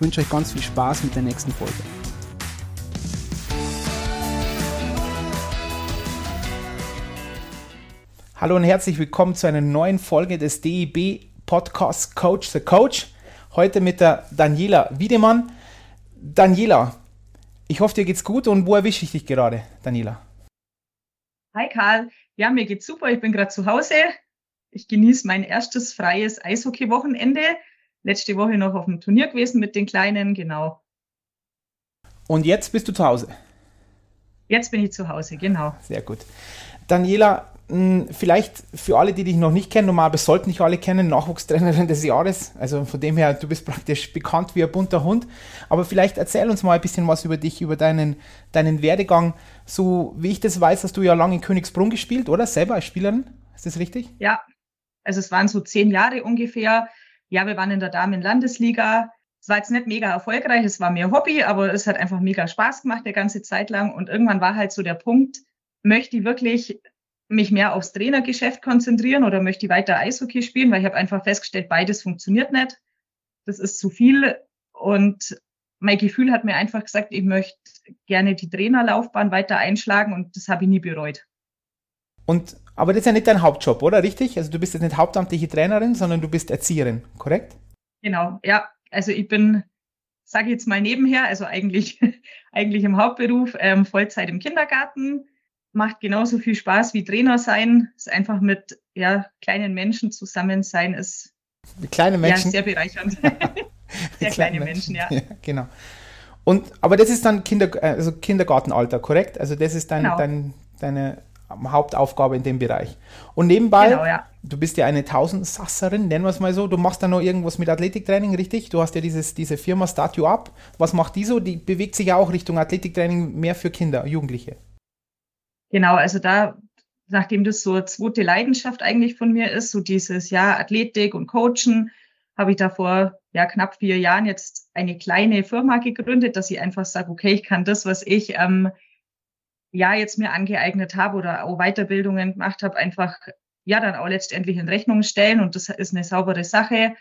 ich wünsche euch ganz viel Spaß mit der nächsten Folge. Hallo und herzlich willkommen zu einer neuen Folge des DEB Podcasts Coach the Coach. Heute mit der Daniela Wiedemann. Daniela, ich hoffe, dir geht's gut und wo erwische ich dich gerade, Daniela? Hi Karl, ja, mir geht's super. Ich bin gerade zu Hause. Ich genieße mein erstes freies Eishockey-Wochenende letzte Woche noch auf dem Turnier gewesen mit den Kleinen, genau. Und jetzt bist du zu Hause? Jetzt bin ich zu Hause, genau. Sehr gut. Daniela, hm, vielleicht für alle, die dich noch nicht kennen, normal sollten dich alle kennen, Nachwuchstrainerin des Jahres. Also von dem her, du bist praktisch bekannt wie ein bunter Hund. Aber vielleicht erzähl uns mal ein bisschen was über dich, über deinen, deinen Werdegang. So wie ich das weiß, hast du ja lange in Königsbrunn gespielt, oder? Selber als Spielerin. Ist das richtig? Ja, also es waren so zehn Jahre ungefähr. Ja, wir waren in der Damen-Landesliga. Es war jetzt nicht mega erfolgreich, es war mehr Hobby, aber es hat einfach mega Spaß gemacht, der ganze Zeit lang. Und irgendwann war halt so der Punkt, möchte ich wirklich mich mehr aufs Trainergeschäft konzentrieren oder möchte ich weiter Eishockey spielen, weil ich habe einfach festgestellt, beides funktioniert nicht. Das ist zu viel. Und mein Gefühl hat mir einfach gesagt, ich möchte gerne die Trainerlaufbahn weiter einschlagen und das habe ich nie bereut. Und aber das ist ja nicht dein Hauptjob, oder? Richtig? Also du bist jetzt nicht hauptamtliche Trainerin, sondern du bist Erzieherin, korrekt? Genau, ja. Also ich bin, sage ich jetzt mal nebenher, also eigentlich, eigentlich im Hauptberuf, ähm, Vollzeit im Kindergarten. Macht genauso viel Spaß wie Trainer sein. Ist einfach mit ja, kleinen Menschen zusammen sein, ist mit kleinen Menschen. Ja, sehr bereichernd. sehr kleine Menschen, Menschen ja. ja. Genau. Und, aber das ist dann Kinder, also Kindergartenalter, korrekt? Also das ist dein, genau. dein, deine Hauptaufgabe in dem Bereich. Und nebenbei, genau, ja. du bist ja eine Tausendsasserin, nennen wir es mal so. Du machst da noch irgendwas mit Athletiktraining, richtig? Du hast ja dieses, diese Firma Start You Up. Was macht die so? Die bewegt sich ja auch Richtung Athletiktraining mehr für Kinder, Jugendliche. Genau, also da, nachdem das so eine zweite Leidenschaft eigentlich von mir ist, so dieses ja Athletik und Coachen, habe ich da vor ja, knapp vier Jahren jetzt eine kleine Firma gegründet, dass ich einfach sage, okay, ich kann das, was ich ähm, ja jetzt mir angeeignet habe oder auch Weiterbildungen gemacht habe, einfach ja dann auch letztendlich in Rechnung stellen und das ist eine saubere Sache.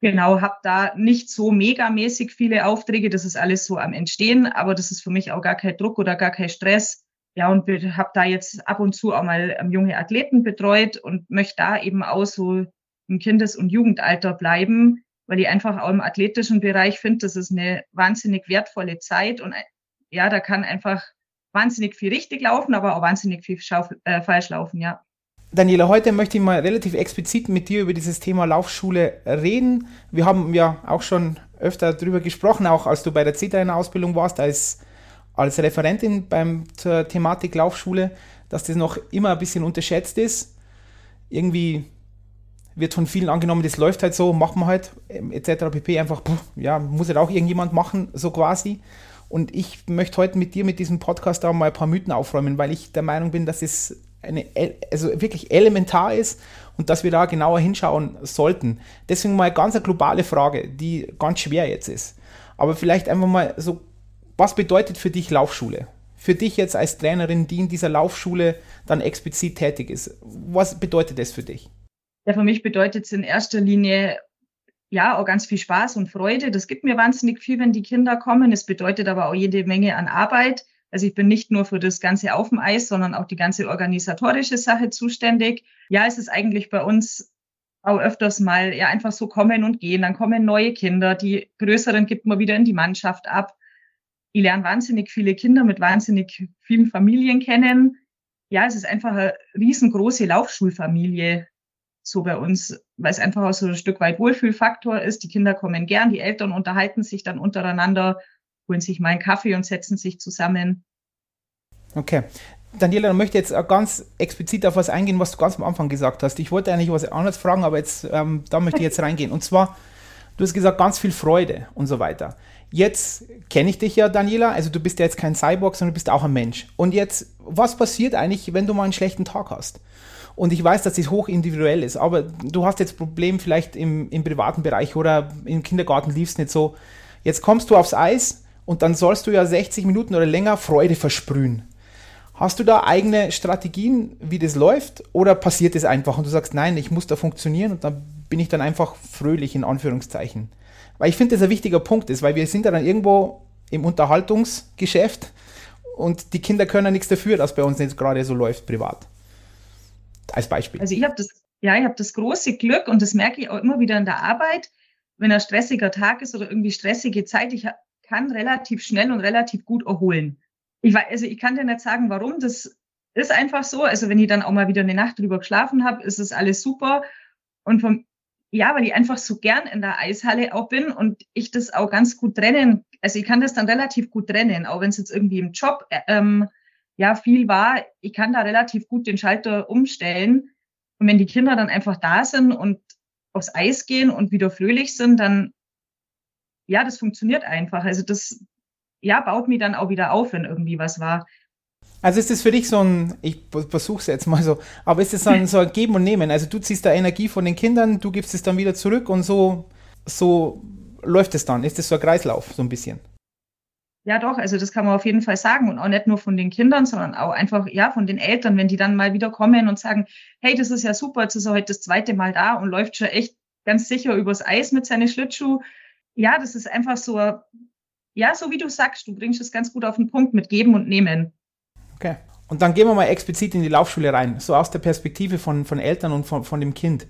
Genau, habe da nicht so megamäßig viele Aufträge, das ist alles so am Entstehen, aber das ist für mich auch gar kein Druck oder gar kein Stress. Ja, und habe da jetzt ab und zu auch mal ähm, junge Athleten betreut und möchte da eben auch so im Kindes- und Jugendalter bleiben, weil ich einfach auch im athletischen Bereich finde, das ist eine wahnsinnig wertvolle Zeit und ja, da kann einfach wahnsinnig viel richtig laufen, aber auch wahnsinnig viel äh, falsch laufen, ja. Daniela, heute möchte ich mal relativ explizit mit dir über dieses Thema Laufschule reden. Wir haben ja auch schon öfter darüber gesprochen, auch als du bei der C-Trainer-Ausbildung warst, als, als Referentin beim, zur Thematik Laufschule, dass das noch immer ein bisschen unterschätzt ist. Irgendwie wird von vielen angenommen, das läuft halt so, machen wir halt, etc. pp. Einfach, ja, muss halt auch irgendjemand machen, so quasi. Und ich möchte heute mit dir, mit diesem Podcast da mal ein paar Mythen aufräumen, weil ich der Meinung bin, dass es eine, also wirklich elementar ist und dass wir da genauer hinschauen sollten. Deswegen mal ganz eine globale Frage, die ganz schwer jetzt ist. Aber vielleicht einfach mal so, was bedeutet für dich Laufschule? Für dich jetzt als Trainerin, die in dieser Laufschule dann explizit tätig ist. Was bedeutet das für dich? Ja, für mich bedeutet es in erster Linie ja, auch ganz viel Spaß und Freude. Das gibt mir wahnsinnig viel, wenn die Kinder kommen. Es bedeutet aber auch jede Menge an Arbeit. Also ich bin nicht nur für das Ganze auf dem Eis, sondern auch die ganze organisatorische Sache zuständig. Ja, es ist eigentlich bei uns auch öfters mal ja einfach so kommen und gehen. Dann kommen neue Kinder, die größeren gibt man wieder in die Mannschaft ab. Ich lerne wahnsinnig viele Kinder mit wahnsinnig vielen Familien kennen. Ja, es ist einfach eine riesengroße Laufschulfamilie so bei uns, weil es einfach auch so ein Stück weit Wohlfühlfaktor ist. Die Kinder kommen gern, die Eltern unterhalten sich dann untereinander, holen sich mal einen Kaffee und setzen sich zusammen. Okay. Daniela, ich möchte jetzt ganz explizit auf was eingehen, was du ganz am Anfang gesagt hast. Ich wollte eigentlich was anderes fragen, aber jetzt, ähm, da möchte ich jetzt reingehen. Und zwar, Du hast gesagt, ganz viel Freude und so weiter. Jetzt kenne ich dich ja, Daniela, also du bist ja jetzt kein Cyborg, sondern du bist auch ein Mensch. Und jetzt, was passiert eigentlich, wenn du mal einen schlechten Tag hast? Und ich weiß, dass das hoch individuell ist, aber du hast jetzt Problem vielleicht im, im privaten Bereich oder im Kindergarten lief es nicht so. Jetzt kommst du aufs Eis und dann sollst du ja 60 Minuten oder länger Freude versprühen. Hast du da eigene Strategien, wie das läuft? Oder passiert es einfach und du sagst, nein, ich muss da funktionieren und dann bin ich dann einfach fröhlich in Anführungszeichen? Weil ich finde, das ein wichtiger Punkt ist, weil wir sind ja dann irgendwo im Unterhaltungsgeschäft und die Kinder können ja nichts dafür, dass bei uns jetzt gerade so läuft privat. Als Beispiel. Also ich habe das, ja, ich habe das große Glück und das merke ich auch immer wieder in der Arbeit, wenn ein stressiger Tag ist oder irgendwie stressige Zeit, ich kann relativ schnell und relativ gut erholen ich weiß, also ich kann dir nicht sagen, warum. Das ist einfach so. Also wenn ich dann auch mal wieder eine Nacht drüber geschlafen habe, ist es alles super. Und vom, ja, weil ich einfach so gern in der Eishalle auch bin und ich das auch ganz gut trennen. Also ich kann das dann relativ gut trennen, auch wenn es jetzt irgendwie im Job äh, ähm, ja viel war. Ich kann da relativ gut den Schalter umstellen. Und wenn die Kinder dann einfach da sind und aufs Eis gehen und wieder fröhlich sind, dann ja, das funktioniert einfach. Also das, ja, baut mich dann auch wieder auf, wenn irgendwie was war. Also ist das für dich so ein, ich versuche es jetzt mal so, aber ist es dann so ein Geben und Nehmen? Also du ziehst da Energie von den Kindern, du gibst es dann wieder zurück und so, so läuft es dann. Ist das so ein Kreislauf, so ein bisschen? Ja, doch, also das kann man auf jeden Fall sagen und auch nicht nur von den Kindern, sondern auch einfach, ja, von den Eltern, wenn die dann mal wieder kommen und sagen, hey, das ist ja super, jetzt ist er heute das zweite Mal da und läuft schon echt ganz sicher übers Eis mit seinen Schlittschuh. Ja, das ist einfach so ja, so wie du sagst, du bringst es ganz gut auf den Punkt mit Geben und Nehmen. Okay. Und dann gehen wir mal explizit in die Laufschule rein, so aus der Perspektive von, von Eltern und von, von dem Kind.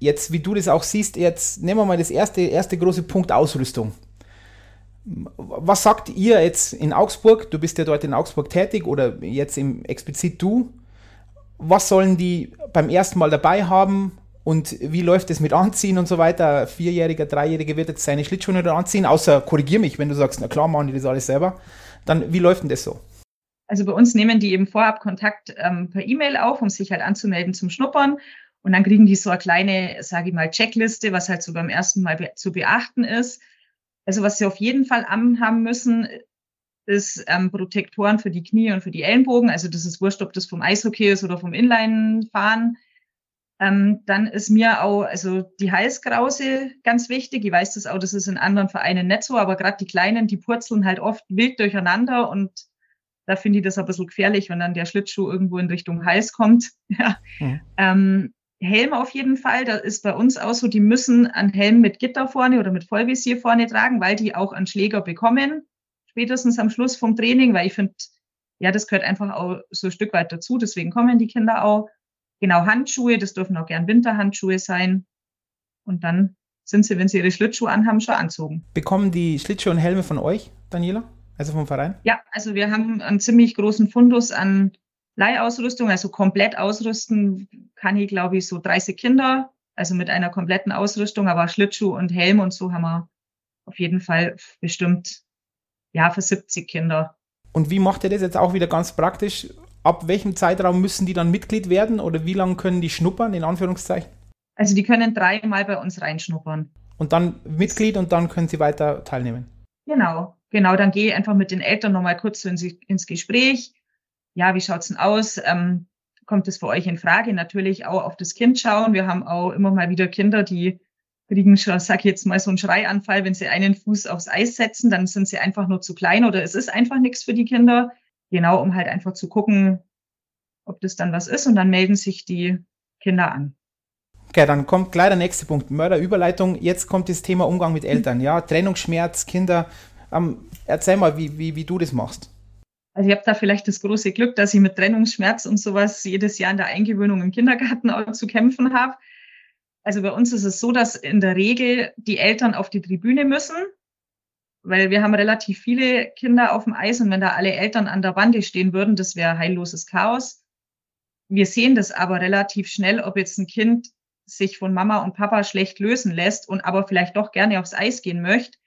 Jetzt, wie du das auch siehst, jetzt nehmen wir mal das erste, erste große Punkt Ausrüstung. Was sagt ihr jetzt in Augsburg? Du bist ja dort in Augsburg tätig oder jetzt im, explizit du. Was sollen die beim ersten Mal dabei haben? Und wie läuft es mit Anziehen und so weiter? Vierjähriger, Dreijähriger wird jetzt seine Schlittschuhe nicht anziehen, außer korrigier mich, wenn du sagst, na klar, machen die das alles selber. Dann, wie läuft denn das so? Also bei uns nehmen die eben vorab Kontakt ähm, per E-Mail auf, um sich halt anzumelden zum Schnuppern. Und dann kriegen die so eine kleine, sage ich mal, Checkliste, was halt so beim ersten Mal be zu beachten ist. Also was sie auf jeden Fall haben müssen, ist ähm, Protektoren für die Knie und für die Ellenbogen. Also das ist wurscht, ob das vom Eishockey ist oder vom Inline-Fahren. Ähm, dann ist mir auch also die Halskrause ganz wichtig. Ich weiß das auch, das ist in anderen Vereinen nicht so, aber gerade die Kleinen, die purzeln halt oft wild durcheinander und da finde ich das ein bisschen gefährlich, wenn dann der Schlittschuh irgendwo in Richtung Hals kommt. Ja. Mhm. Ähm, Helm auf jeden Fall, da ist bei uns auch so, die müssen einen Helm mit Gitter vorne oder mit Vollvisier vorne tragen, weil die auch einen Schläger bekommen, spätestens am Schluss vom Training, weil ich finde, ja, das gehört einfach auch so ein Stück weit dazu, deswegen kommen die Kinder auch. Genau, Handschuhe, das dürfen auch gern Winterhandschuhe sein. Und dann sind sie, wenn sie ihre Schlittschuhe anhaben, schon anzogen. Bekommen die Schlittschuhe und Helme von euch, Daniela? Also vom Verein? Ja, also wir haben einen ziemlich großen Fundus an Leihausrüstung, also komplett ausrüsten kann ich, glaube ich, so 30 Kinder, also mit einer kompletten Ausrüstung, aber Schlittschuh und Helm und so haben wir auf jeden Fall bestimmt, ja, für 70 Kinder. Und wie macht ihr das jetzt auch wieder ganz praktisch? ab welchem Zeitraum müssen die dann Mitglied werden oder wie lange können die schnuppern, in Anführungszeichen? Also die können dreimal bei uns reinschnuppern. Und dann Mitglied und dann können sie weiter teilnehmen. Genau, genau. Dann gehe ich einfach mit den Eltern nochmal kurz ins, ins Gespräch. Ja, wie schaut's denn aus? Ähm, kommt es für euch in Frage? Natürlich auch auf das Kind schauen. Wir haben auch immer mal wieder Kinder, die kriegen schon, sag ich jetzt mal, so einen Schreianfall, wenn sie einen Fuß aufs Eis setzen, dann sind sie einfach nur zu klein oder es ist einfach nichts für die Kinder. Genau, um halt einfach zu gucken, ob das dann was ist und dann melden sich die Kinder an. Okay, dann kommt gleich der nächste Punkt. Mörderüberleitung. Jetzt kommt das Thema Umgang mit Eltern. Ja, Trennungsschmerz, Kinder. Ähm, erzähl mal, wie, wie, wie du das machst. Also ich habe da vielleicht das große Glück, dass ich mit Trennungsschmerz und sowas jedes Jahr in der Eingewöhnung im Kindergarten auch zu kämpfen habe. Also bei uns ist es so, dass in der Regel die Eltern auf die Tribüne müssen weil wir haben relativ viele Kinder auf dem Eis und wenn da alle Eltern an der Bande stehen würden, das wäre heilloses Chaos. Wir sehen das aber relativ schnell, ob jetzt ein Kind sich von Mama und Papa schlecht lösen lässt und aber vielleicht doch gerne aufs Eis gehen möchte.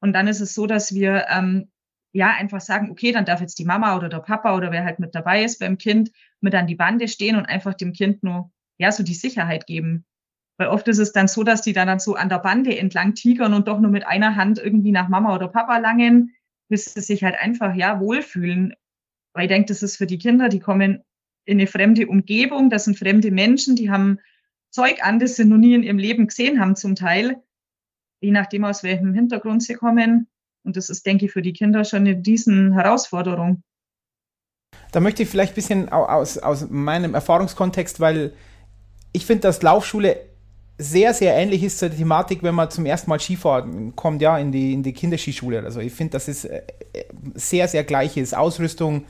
Und dann ist es so, dass wir ähm, ja einfach sagen, okay, dann darf jetzt die Mama oder der Papa oder wer halt mit dabei ist beim Kind mit an die Bande stehen und einfach dem Kind nur ja so die Sicherheit geben. Weil oft ist es dann so, dass die dann, so an der Bande entlang tigern und doch nur mit einer Hand irgendwie nach Mama oder Papa langen, bis sie sich halt einfach, ja, wohlfühlen. Weil ich denke, das ist für die Kinder, die kommen in eine fremde Umgebung, das sind fremde Menschen, die haben Zeug an, das sie noch nie in ihrem Leben gesehen haben zum Teil, je nachdem aus welchem Hintergrund sie kommen. Und das ist, denke ich, für die Kinder schon eine riesen Herausforderung. Da möchte ich vielleicht ein bisschen aus, aus meinem Erfahrungskontext, weil ich finde, dass Laufschule sehr, sehr ähnlich ist zur Thematik, wenn man zum ersten Mal Skifahren kommt, ja, in die, in die Kinderskischule Also Ich finde, dass es äh, sehr, sehr gleich ist. Ausrüstung,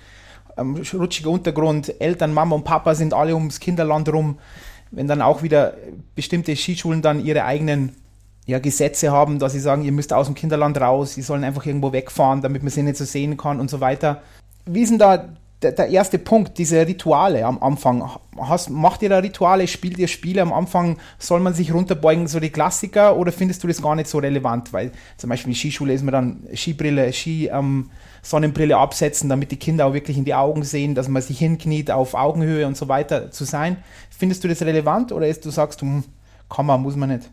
ähm, rutschiger Untergrund, Eltern, Mama und Papa sind alle ums Kinderland rum. Wenn dann auch wieder bestimmte Skischulen dann ihre eigenen ja, Gesetze haben, dass sie sagen, ihr müsst aus dem Kinderland raus, sie sollen einfach irgendwo wegfahren, damit man sie nicht so sehen kann und so weiter. Wie ist denn da der, der, erste Punkt, diese Rituale am Anfang. Hast, macht ihr da Rituale, spielt ihr Spiele am Anfang, soll man sich runterbeugen, so die Klassiker, oder findest du das gar nicht so relevant? Weil zum Beispiel in Skischule ist man dann Skibrille, Ski, ähm, Sonnenbrille absetzen, damit die Kinder auch wirklich in die Augen sehen, dass man sich hinkniet, auf Augenhöhe und so weiter zu sein. Findest du das relevant oder ist du sagst, hm, kann man, muss man nicht?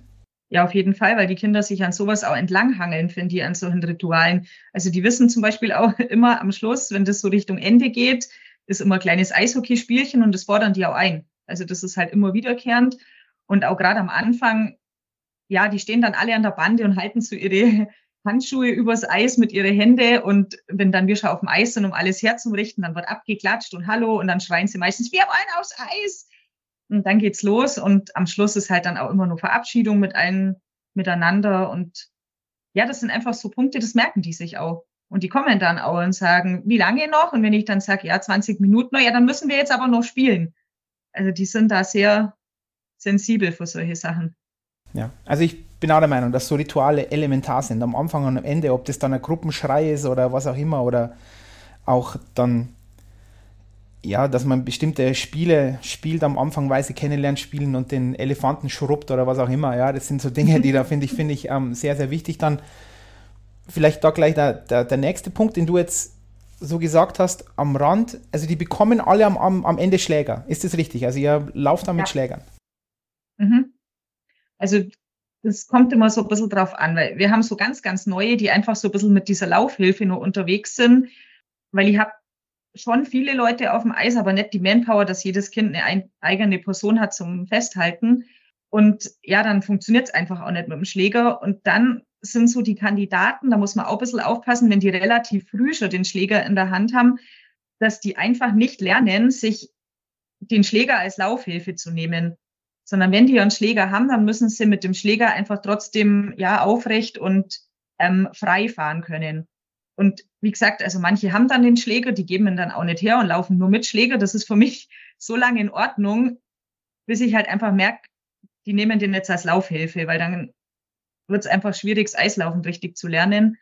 Ja, auf jeden Fall, weil die Kinder sich an sowas auch entlanghangeln, finde ich, an solchen Ritualen. Also die wissen zum Beispiel auch immer am Schluss, wenn das so Richtung Ende geht, ist immer ein kleines Eishockeyspielchen und das fordern die auch ein. Also das ist halt immer wiederkehrend. Und auch gerade am Anfang, ja, die stehen dann alle an der Bande und halten so ihre Handschuhe übers Eis mit ihren Händen. Und wenn dann wir schon auf dem Eis sind, um alles herzurichten, dann wird abgeklatscht und Hallo und dann schreien sie meistens, wir wollen aufs Eis. Und dann geht's los und am Schluss ist halt dann auch immer nur Verabschiedung mit allen miteinander. Und ja, das sind einfach so Punkte, das merken die sich auch. Und die kommen dann auch und sagen, wie lange noch? Und wenn ich dann sage, ja, 20 Minuten, ja, dann müssen wir jetzt aber noch spielen. Also die sind da sehr sensibel für solche Sachen. Ja, also ich bin auch der Meinung, dass so Rituale elementar sind, am Anfang und am Ende, ob das dann ein Gruppenschrei ist oder was auch immer, oder auch dann ja, dass man bestimmte Spiele spielt, am Anfang Weise kennenlernt, spielen und den Elefanten schrubbt oder was auch immer. Ja, das sind so Dinge, die da finde ich, finde ich ähm, sehr, sehr wichtig. Dann vielleicht da gleich der, der, der, nächste Punkt, den du jetzt so gesagt hast, am Rand, also die bekommen alle am, am, am Ende Schläger. Ist das richtig? Also ihr lauft da mit ja. Schlägern. Mhm. Also das kommt immer so ein bisschen drauf an, weil wir haben so ganz, ganz neue, die einfach so ein bisschen mit dieser Laufhilfe nur unterwegs sind, weil ich habe schon viele Leute auf dem Eis, aber nicht die Manpower, dass jedes Kind eine eigene Person hat zum Festhalten. Und ja, dann funktioniert es einfach auch nicht mit dem Schläger. Und dann sind so die Kandidaten, da muss man auch ein bisschen aufpassen, wenn die relativ früh schon den Schläger in der Hand haben, dass die einfach nicht lernen, sich den Schläger als Laufhilfe zu nehmen. Sondern wenn die einen Schläger haben, dann müssen sie mit dem Schläger einfach trotzdem ja aufrecht und ähm, frei fahren können. Und wie gesagt, also manche haben dann den Schläger, die geben ihn dann auch nicht her und laufen nur mit Schläger. Das ist für mich so lange in Ordnung, bis ich halt einfach merke, die nehmen den jetzt als Laufhilfe, weil dann wird es einfach schwierig, das Eislaufen richtig zu lernen.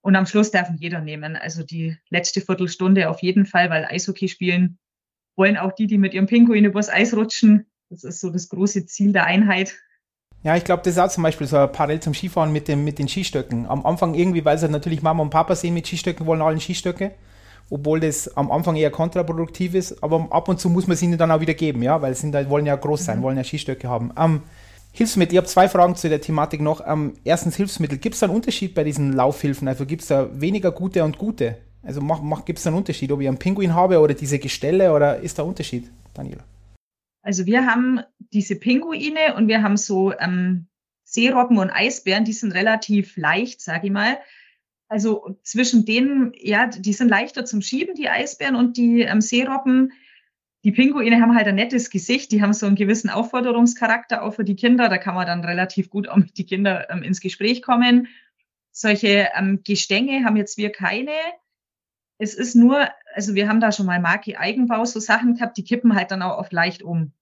Und am Schluss darf ihn jeder nehmen. Also die letzte Viertelstunde auf jeden Fall, weil Eishockey spielen wollen auch die, die mit ihrem Pinguin übers Eis rutschen. Das ist so das große Ziel der Einheit. Ja, ich glaube, das ist auch zum Beispiel so ein Parallel zum Skifahren mit, dem, mit den Skistöcken. Am Anfang irgendwie, weil sie natürlich Mama und Papa sehen mit Skistöcken, wollen alle Skistöcke. Obwohl das am Anfang eher kontraproduktiv ist. Aber ab und zu muss man sie ihnen dann auch wieder geben, ja, weil sie wollen ja groß sein, mhm. wollen ja Skistöcke haben. Ähm, Hilfsmittel, ich habe zwei Fragen zu der Thematik noch. Ähm, erstens Hilfsmittel. Gibt es da einen Unterschied bei diesen Laufhilfen? Also gibt es da weniger gute und gute? Also gibt es da einen Unterschied, ob ich einen Pinguin habe oder diese Gestelle oder ist da ein Unterschied, Daniela? Also wir haben diese Pinguine und wir haben so ähm, Seerobben und Eisbären, die sind relativ leicht, sage ich mal. Also zwischen denen, ja, die sind leichter zum Schieben, die Eisbären und die ähm, Seerobben. Die Pinguine haben halt ein nettes Gesicht, die haben so einen gewissen Aufforderungscharakter auch für die Kinder. Da kann man dann relativ gut auch mit die Kinder ähm, ins Gespräch kommen. Solche ähm, Gestänge haben jetzt wir keine. Es ist nur, also wir haben da schon mal Marke Eigenbau so Sachen gehabt, die kippen halt dann auch oft leicht um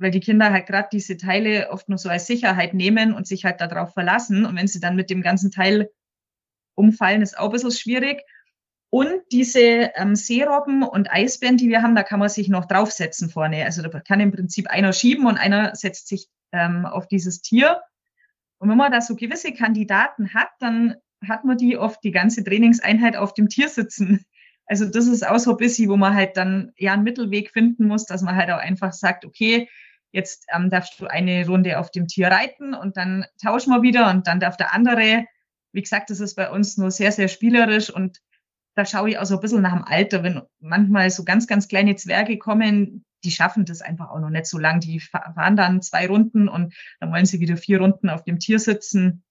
weil die Kinder halt gerade diese Teile oft nur so als Sicherheit nehmen und sich halt darauf verlassen. Und wenn sie dann mit dem ganzen Teil umfallen, ist auch ein bisschen schwierig. Und diese ähm, Seerobben und Eisbären, die wir haben, da kann man sich noch draufsetzen vorne. Also da kann im Prinzip einer schieben und einer setzt sich ähm, auf dieses Tier. Und wenn man da so gewisse Kandidaten hat, dann hat man die oft die ganze Trainingseinheit auf dem Tier sitzen. Also das ist auch so ein bisschen, wo man halt dann ja einen Mittelweg finden muss, dass man halt auch einfach sagt, okay, jetzt ähm, darfst du eine Runde auf dem Tier reiten und dann tauschen wir wieder und dann darf der andere. Wie gesagt, das ist bei uns nur sehr, sehr spielerisch und da schaue ich auch so ein bisschen nach dem Alter, wenn manchmal so ganz, ganz kleine Zwerge kommen, die schaffen das einfach auch noch nicht so lang. Die fahren dann zwei Runden und dann wollen sie wieder vier Runden auf dem Tier sitzen.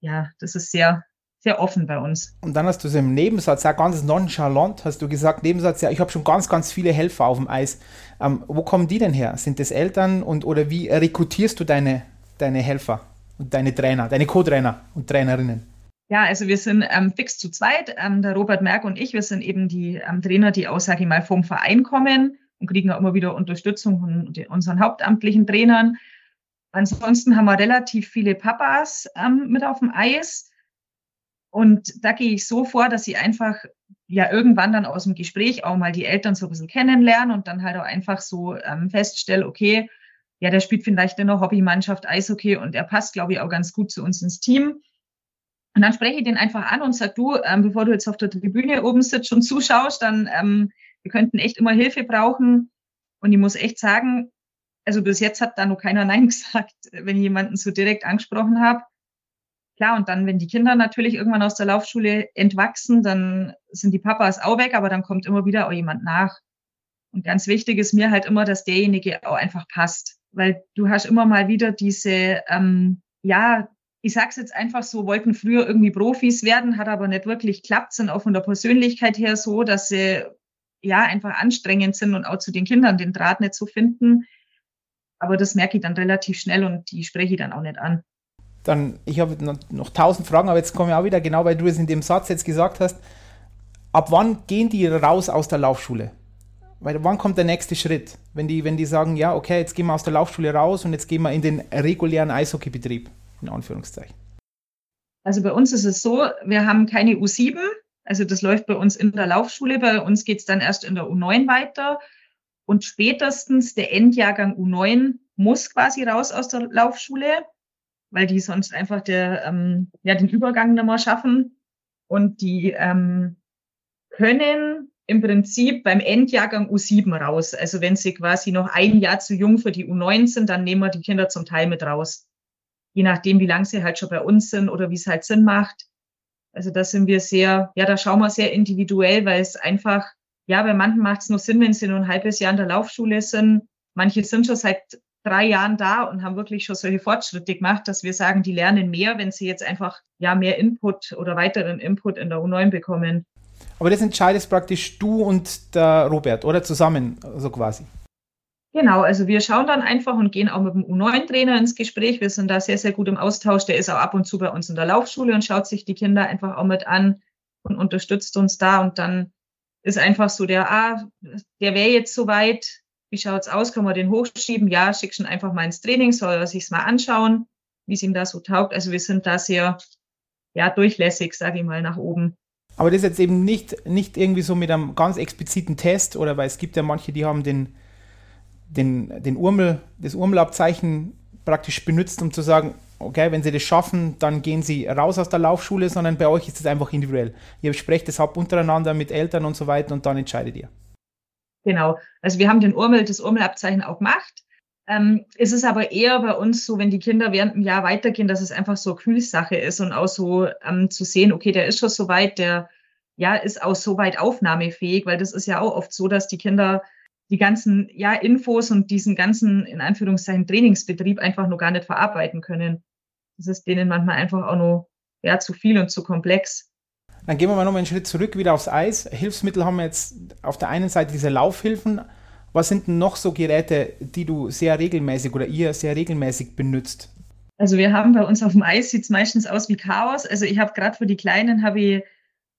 Ja, das ist sehr, sehr offen bei uns. Und dann hast du so im Nebensatz, ja ganz nonchalant, hast du gesagt, Nebensatz, ja, ich habe schon ganz, ganz viele Helfer auf dem Eis. Ähm, wo kommen die denn her? Sind das Eltern und oder wie rekrutierst du deine, deine Helfer und deine Trainer, deine Co-Trainer und Trainerinnen? Ja, also wir sind ähm, fix zu zweit. Ähm, der Robert Merck und ich, wir sind eben die ähm, Trainer, die auch, sage ich mal, vom Verein kommen und kriegen auch immer wieder Unterstützung von unseren hauptamtlichen Trainern. Ansonsten haben wir relativ viele Papas ähm, mit auf dem Eis. Und da gehe ich so vor, dass sie einfach ja irgendwann dann aus dem Gespräch auch mal die Eltern so ein bisschen kennenlernen und dann halt auch einfach so ähm, feststelle, okay, ja, der spielt vielleicht in der Hobbymannschaft Eishockey und er passt, glaube ich, auch ganz gut zu uns ins Team. Und dann spreche ich den einfach an und sag du, ähm, bevor du jetzt auf der Tribüne oben sitzt und zuschaust, dann ähm, wir könnten echt immer Hilfe brauchen. Und ich muss echt sagen, also bis jetzt hat da noch keiner Nein gesagt, wenn ich jemanden so direkt angesprochen habe. Klar, und dann, wenn die Kinder natürlich irgendwann aus der Laufschule entwachsen, dann sind die Papas auch weg, aber dann kommt immer wieder auch jemand nach. Und ganz wichtig ist mir halt immer, dass derjenige auch einfach passt. Weil du hast immer mal wieder diese, ähm, ja, ich sag's jetzt einfach so, wollten früher irgendwie Profis werden, hat aber nicht wirklich klappt, sind auch von der Persönlichkeit her so, dass sie ja einfach anstrengend sind und auch zu den Kindern den Draht nicht zu finden. Aber das merke ich dann relativ schnell und die spreche ich dann auch nicht an dann, ich habe noch tausend Fragen, aber jetzt komme ich auch wieder, genau weil du es in dem Satz jetzt gesagt hast, ab wann gehen die raus aus der Laufschule? Weil wann kommt der nächste Schritt? Wenn die, wenn die sagen, ja, okay, jetzt gehen wir aus der Laufschule raus und jetzt gehen wir in den regulären Eishockeybetrieb, in Anführungszeichen. Also bei uns ist es so, wir haben keine U7, also das läuft bei uns in der Laufschule, bei uns geht es dann erst in der U9 weiter und spätestens der Endjahrgang U9 muss quasi raus aus der Laufschule weil die sonst einfach der, ähm, ja, den Übergang mehr schaffen. Und die ähm, können im Prinzip beim Endjahrgang U7 raus. Also wenn sie quasi noch ein Jahr zu jung für die U9 sind, dann nehmen wir die Kinder zum Teil mit raus. Je nachdem, wie lang sie halt schon bei uns sind oder wie es halt Sinn macht. Also da sind wir sehr, ja, da schauen wir sehr individuell, weil es einfach, ja, bei manchen macht es nur Sinn, wenn sie nur ein halbes Jahr in der Laufschule sind. Manche sind schon seit drei Jahren da und haben wirklich schon solche Fortschritte gemacht, dass wir sagen, die lernen mehr, wenn sie jetzt einfach ja mehr Input oder weiteren Input in der U9 bekommen. Aber das entscheidest praktisch du und der Robert, oder zusammen, so also quasi. Genau, also wir schauen dann einfach und gehen auch mit dem U9-Trainer ins Gespräch. Wir sind da sehr, sehr gut im Austausch. Der ist auch ab und zu bei uns in der Laufschule und schaut sich die Kinder einfach auch mit an und unterstützt uns da. Und dann ist einfach so der, ah, der wäre jetzt soweit, wie schaut's aus? Können wir den hochschieben? Ja, schickst ihn einfach mal ins Training, soll er sich's mal anschauen, wie es ihm da so taugt. Also wir sind da sehr, ja, durchlässig, sage ich mal, nach oben. Aber das ist jetzt eben nicht, nicht irgendwie so mit einem ganz expliziten Test, oder weil es gibt ja manche, die haben den, den, den Urmel, das Urmelabzeichen praktisch benutzt, um zu sagen, okay, wenn sie das schaffen, dann gehen sie raus aus der Laufschule, sondern bei euch ist es einfach individuell. Ihr sprecht das ab untereinander mit Eltern und so weiter und dann entscheidet ihr. Genau. Also wir haben den Urmel, das Urmelabzeichen auch gemacht. Ähm, es ist aber eher bei uns so, wenn die Kinder während dem Jahr weitergehen, dass es einfach so Kühlsache ist und auch so ähm, zu sehen, okay, der ist schon so weit, der ja ist auch so weit aufnahmefähig, weil das ist ja auch oft so, dass die Kinder die ganzen ja, Infos und diesen ganzen, in Anführungszeichen, Trainingsbetrieb einfach nur gar nicht verarbeiten können. Das ist denen manchmal einfach auch nur ja, zu viel und zu komplex. Dann gehen wir mal noch einen Schritt zurück, wieder aufs Eis. Hilfsmittel haben wir jetzt auf der einen Seite diese Laufhilfen. Was sind denn noch so Geräte, die du sehr regelmäßig oder ihr sehr regelmäßig benutzt? Also wir haben bei uns auf dem Eis sieht es meistens aus wie Chaos. Also ich habe gerade für die Kleinen habe ich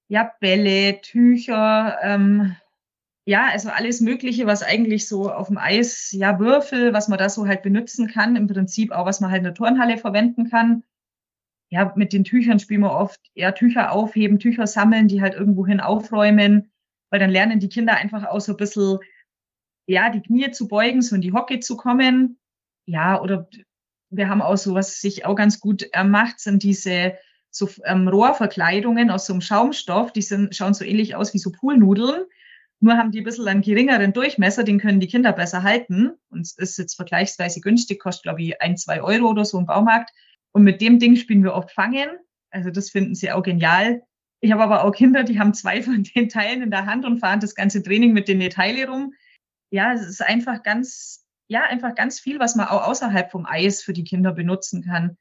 ja Bälle, Tücher, ähm, ja also alles Mögliche, was eigentlich so auf dem Eis ja Würfel, was man da so halt benutzen kann. Im Prinzip auch was man halt in der Turnhalle verwenden kann ja, mit den Tüchern spielen wir oft eher Tücher aufheben, Tücher sammeln, die halt irgendwo hin aufräumen, weil dann lernen die Kinder einfach auch so ein bisschen, ja, die Knie zu beugen, so in die Hocke zu kommen. Ja, oder wir haben auch so, was sich auch ganz gut äh, macht, sind diese so ähm, Rohrverkleidungen aus so einem Schaumstoff, die sind, schauen so ähnlich aus wie so Poolnudeln. Nur haben die ein bisschen einen geringeren Durchmesser, den können die Kinder besser halten. Und es ist jetzt vergleichsweise günstig, kostet, glaube ich, ein, zwei Euro oder so im Baumarkt. Und mit dem Ding spielen wir oft Fangen. Also das finden sie auch genial. Ich habe aber auch Kinder, die haben zwei von den Teilen in der Hand und fahren das ganze Training mit den Teile rum. Ja, es ist einfach ganz, ja, einfach ganz viel, was man auch außerhalb vom Eis für die Kinder benutzen kann.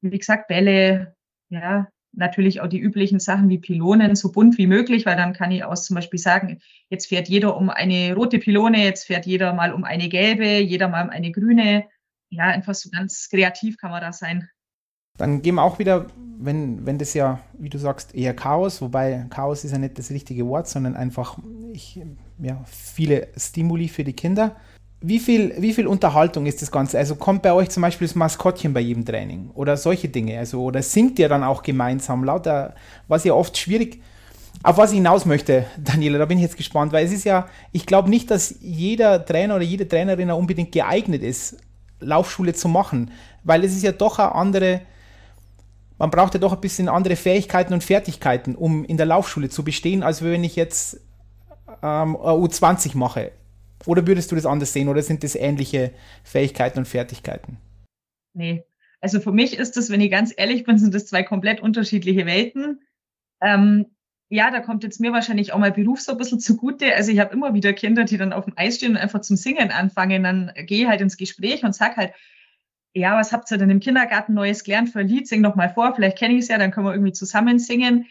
Wie gesagt, Bälle, ja, natürlich auch die üblichen Sachen wie Pylonen so bunt wie möglich, weil dann kann ich auch zum Beispiel sagen, jetzt fährt jeder um eine rote Pylone, jetzt fährt jeder mal um eine gelbe, jeder mal um eine grüne. Ja, einfach so ganz kreativ kann man da sein. Dann gehen wir auch wieder, wenn, wenn das ja, wie du sagst, eher Chaos, wobei Chaos ist ja nicht das richtige Wort, sondern einfach ich, ja, viele Stimuli für die Kinder wie viel, wie viel Unterhaltung ist das Ganze? Also kommt bei euch zum Beispiel das Maskottchen bei jedem Training oder solche Dinge? Also, oder singt ihr dann auch gemeinsam lauter, was ja oft schwierig, auf was ich hinaus möchte, Daniela, da bin ich jetzt gespannt, weil es ist ja, ich glaube nicht, dass jeder Trainer oder jede Trainerin unbedingt geeignet ist, Laufschule zu machen, weil es ist ja doch eine andere, man braucht ja doch ein bisschen andere Fähigkeiten und Fertigkeiten, um in der Laufschule zu bestehen, als wenn ich jetzt ähm, U20 mache. Oder würdest du das anders sehen oder sind das ähnliche Fähigkeiten und Fertigkeiten? Nee. Also für mich ist das, wenn ich ganz ehrlich bin, sind das zwei komplett unterschiedliche Welten. Ähm, ja, da kommt jetzt mir wahrscheinlich auch mein Beruf so ein bisschen zugute. Also ich habe immer wieder Kinder, die dann auf dem Eis stehen und einfach zum Singen anfangen. Dann gehe ich halt ins Gespräch und sag halt, ja, was habt ihr denn im Kindergarten Neues gelernt für ein Lied? Sing doch mal vor, vielleicht kenne ich es ja, dann können wir irgendwie zusammen singen.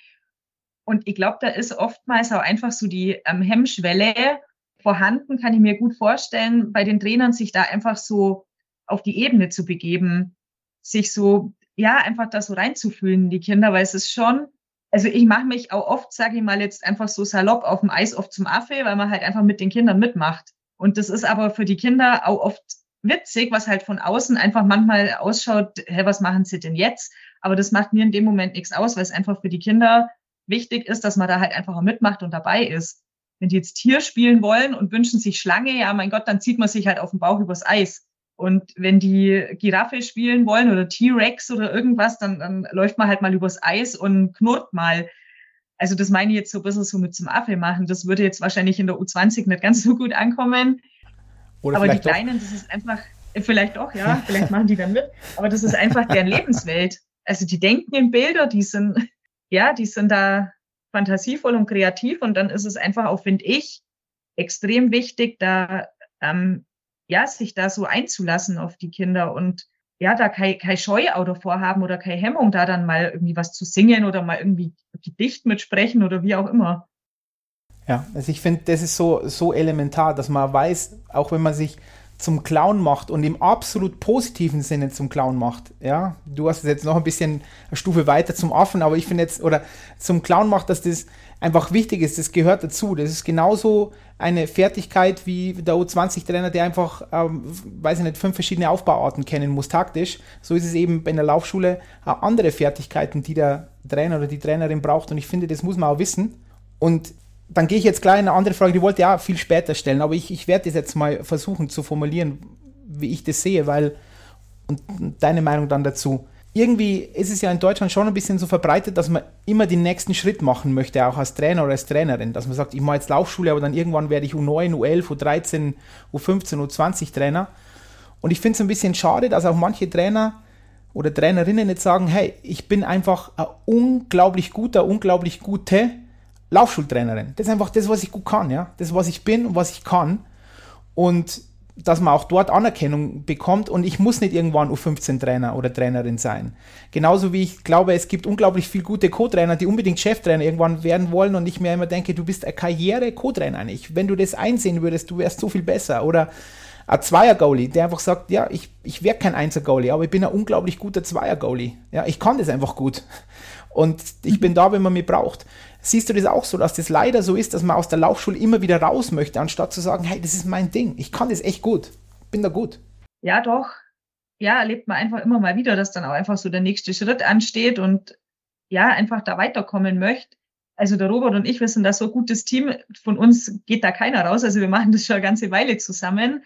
Und ich glaube, da ist oftmals auch einfach so die ähm, Hemmschwelle, vorhanden, kann ich mir gut vorstellen, bei den Trainern sich da einfach so auf die Ebene zu begeben, sich so, ja, einfach da so reinzufühlen, die Kinder, weil es ist schon, also ich mache mich auch oft, sage ich mal jetzt einfach so salopp auf dem Eis oft zum Affe, weil man halt einfach mit den Kindern mitmacht. Und das ist aber für die Kinder auch oft witzig, was halt von außen einfach manchmal ausschaut, hä, was machen sie denn jetzt? Aber das macht mir in dem Moment nichts aus, weil es einfach für die Kinder wichtig ist, dass man da halt einfach mitmacht und dabei ist wenn die jetzt Tier spielen wollen und wünschen sich Schlange, ja, mein Gott, dann zieht man sich halt auf den Bauch übers Eis. Und wenn die Giraffe spielen wollen oder T-Rex oder irgendwas, dann, dann läuft man halt mal übers Eis und knurrt mal. Also das meine ich jetzt so ein bisschen so mit zum Affe machen. Das würde jetzt wahrscheinlich in der U20 nicht ganz so gut ankommen. Oder Aber die Kleinen, doch. das ist einfach, vielleicht doch, ja, vielleicht machen die dann mit. Aber das ist einfach deren Lebenswelt. Also die denken in Bilder, die sind, ja, die sind da fantasievoll und kreativ und dann ist es einfach auch, finde ich, extrem wichtig, da ähm, ja, sich da so einzulassen auf die Kinder und ja, da kein, kein Scheu auch davor haben oder keine Hemmung, da dann mal irgendwie was zu singen oder mal irgendwie Gedicht mitsprechen oder wie auch immer. Ja, also ich finde, das ist so, so elementar, dass man weiß, auch wenn man sich zum Clown macht und im absolut positiven Sinne zum Clown macht. Ja, du hast es jetzt noch ein bisschen eine Stufe weiter zum Affen, aber ich finde jetzt, oder zum Clown macht, dass das einfach wichtig ist, das gehört dazu. Das ist genauso eine Fertigkeit wie der U20-Trainer, der einfach, ähm, weiß ich nicht, fünf verschiedene Aufbauarten kennen muss taktisch. So ist es eben bei der Laufschule auch andere Fertigkeiten, die der Trainer oder die Trainerin braucht. Und ich finde, das muss man auch wissen. Und dann gehe ich jetzt gleich in eine andere Frage, die wollte ich auch viel später stellen, aber ich, ich werde das jetzt mal versuchen zu formulieren, wie ich das sehe, weil, und deine Meinung dann dazu. Irgendwie ist es ja in Deutschland schon ein bisschen so verbreitet, dass man immer den nächsten Schritt machen möchte, auch als Trainer oder als Trainerin. Dass man sagt, ich mache jetzt Laufschule, aber dann irgendwann werde ich U9, U11, U13, U15, U20 Trainer. Und ich finde es ein bisschen schade, dass auch manche Trainer oder Trainerinnen jetzt sagen, hey, ich bin einfach ein unglaublich guter, unglaublich gute Laufschultrainerin. Das ist einfach das, was ich gut kann, ja. Das, was ich bin und was ich kann. Und dass man auch dort Anerkennung bekommt und ich muss nicht irgendwann U15-Trainer oder Trainerin sein. Genauso wie ich glaube, es gibt unglaublich viele gute Co-Trainer, die unbedingt Cheftrainer irgendwann werden wollen und ich mir immer denke, du bist ein Karriere-Co-Trainer nicht. Wenn du das einsehen würdest, du wärst so viel besser. Oder ein Zweier-Goalie, der einfach sagt, ja, ich, ich wäre kein Einser-Goalie, aber ich bin ein unglaublich guter Zweier-Goalie. Ja, ich kann das einfach gut. Und ich bin da, wenn man mich braucht. Siehst du das auch so, dass das leider so ist, dass man aus der Laufschule immer wieder raus möchte, anstatt zu sagen, hey, das ist mein Ding, ich kann das echt gut, bin da gut? Ja, doch. Ja, erlebt man einfach immer mal wieder, dass dann auch einfach so der nächste Schritt ansteht und ja, einfach da weiterkommen möchte. Also der Robert und ich, wir sind da so ein gutes Team. Von uns geht da keiner raus. Also wir machen das schon eine ganze Weile zusammen.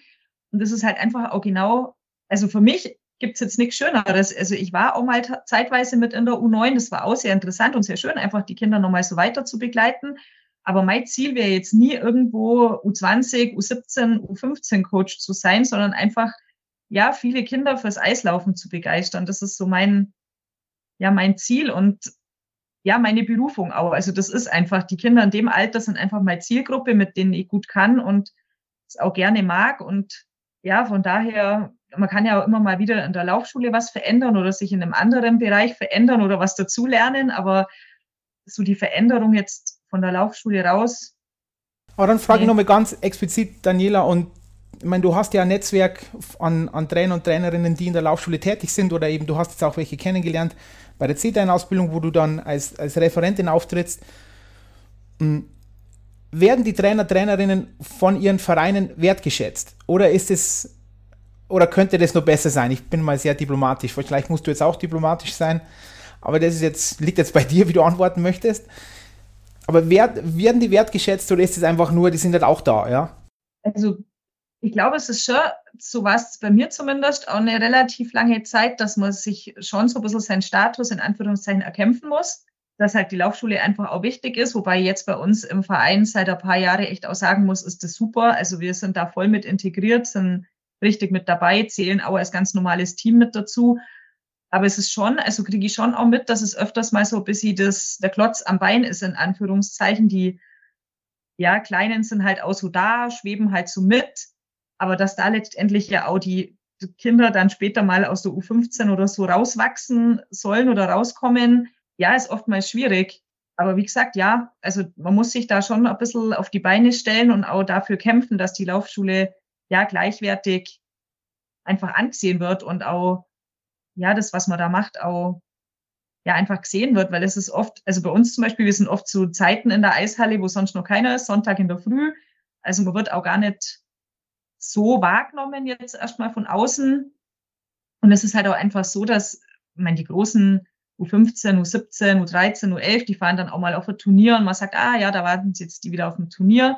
Und das ist halt einfach auch genau, also für mich gibt's jetzt nichts Schöneres. Also ich war auch mal zeitweise mit in der U9, das war auch sehr interessant und sehr schön, einfach die Kinder nochmal so weiter zu begleiten. Aber mein Ziel wäre jetzt nie irgendwo U20, U17, U15 Coach zu sein, sondern einfach, ja, viele Kinder fürs Eislaufen zu begeistern. Das ist so mein, ja, mein Ziel und ja, meine Berufung auch. Also das ist einfach, die Kinder in dem Alter sind einfach meine Zielgruppe, mit denen ich gut kann und es auch gerne mag. Und ja, von daher, man kann ja auch immer mal wieder in der Laufschule was verändern oder sich in einem anderen Bereich verändern oder was dazulernen. Aber so die Veränderung jetzt von der Laufschule raus. Aber dann frage nee. ich nochmal ganz explizit, Daniela, und ich meine, du hast ja ein Netzwerk an, an Trainer und Trainerinnen, die in der Laufschule tätig sind oder eben du hast jetzt auch welche kennengelernt bei der C-Dein-Ausbildung, wo du dann als, als Referentin auftrittst. Hm, werden die Trainer, Trainerinnen von ihren Vereinen wertgeschätzt? Oder ist es, oder könnte das nur besser sein? Ich bin mal sehr diplomatisch. Vielleicht musst du jetzt auch diplomatisch sein, aber das ist jetzt, liegt jetzt bei dir, wie du antworten möchtest aber wert, werden die wertgeschätzt oder ist es einfach nur, die sind halt auch da, ja? Also ich glaube, es ist schon, so war es bei mir zumindest, auch eine relativ lange Zeit, dass man sich schon so ein bisschen seinen Status in Anführungszeichen erkämpfen muss. Dass halt die Laufschule einfach auch wichtig ist, wobei jetzt bei uns im Verein seit ein paar Jahren echt auch sagen muss, ist das super. Also wir sind da voll mit integriert, sind richtig mit dabei, zählen auch als ganz normales Team mit dazu. Aber es ist schon, also kriege ich schon auch mit, dass es öfters mal so ein bisschen das, der Klotz am Bein ist, in Anführungszeichen. Die, ja, Kleinen sind halt auch so da, schweben halt so mit. Aber dass da letztendlich ja auch die Kinder dann später mal aus der U15 oder so rauswachsen sollen oder rauskommen, ja, ist oftmals schwierig. Aber wie gesagt, ja, also man muss sich da schon ein bisschen auf die Beine stellen und auch dafür kämpfen, dass die Laufschule ja gleichwertig einfach angesehen wird und auch ja, das, was man da macht, auch ja einfach gesehen wird, weil es ist oft, also bei uns zum Beispiel, wir sind oft zu Zeiten in der Eishalle, wo sonst noch keiner ist, Sonntag in der Früh. Also man wird auch gar nicht so wahrgenommen jetzt erstmal von außen. Und es ist halt auch einfach so, dass, ich meine, die großen U15, U17, U13, U11, die fahren dann auch mal auf ein Turnier und man sagt, ah ja, da warten jetzt die wieder auf dem Turnier,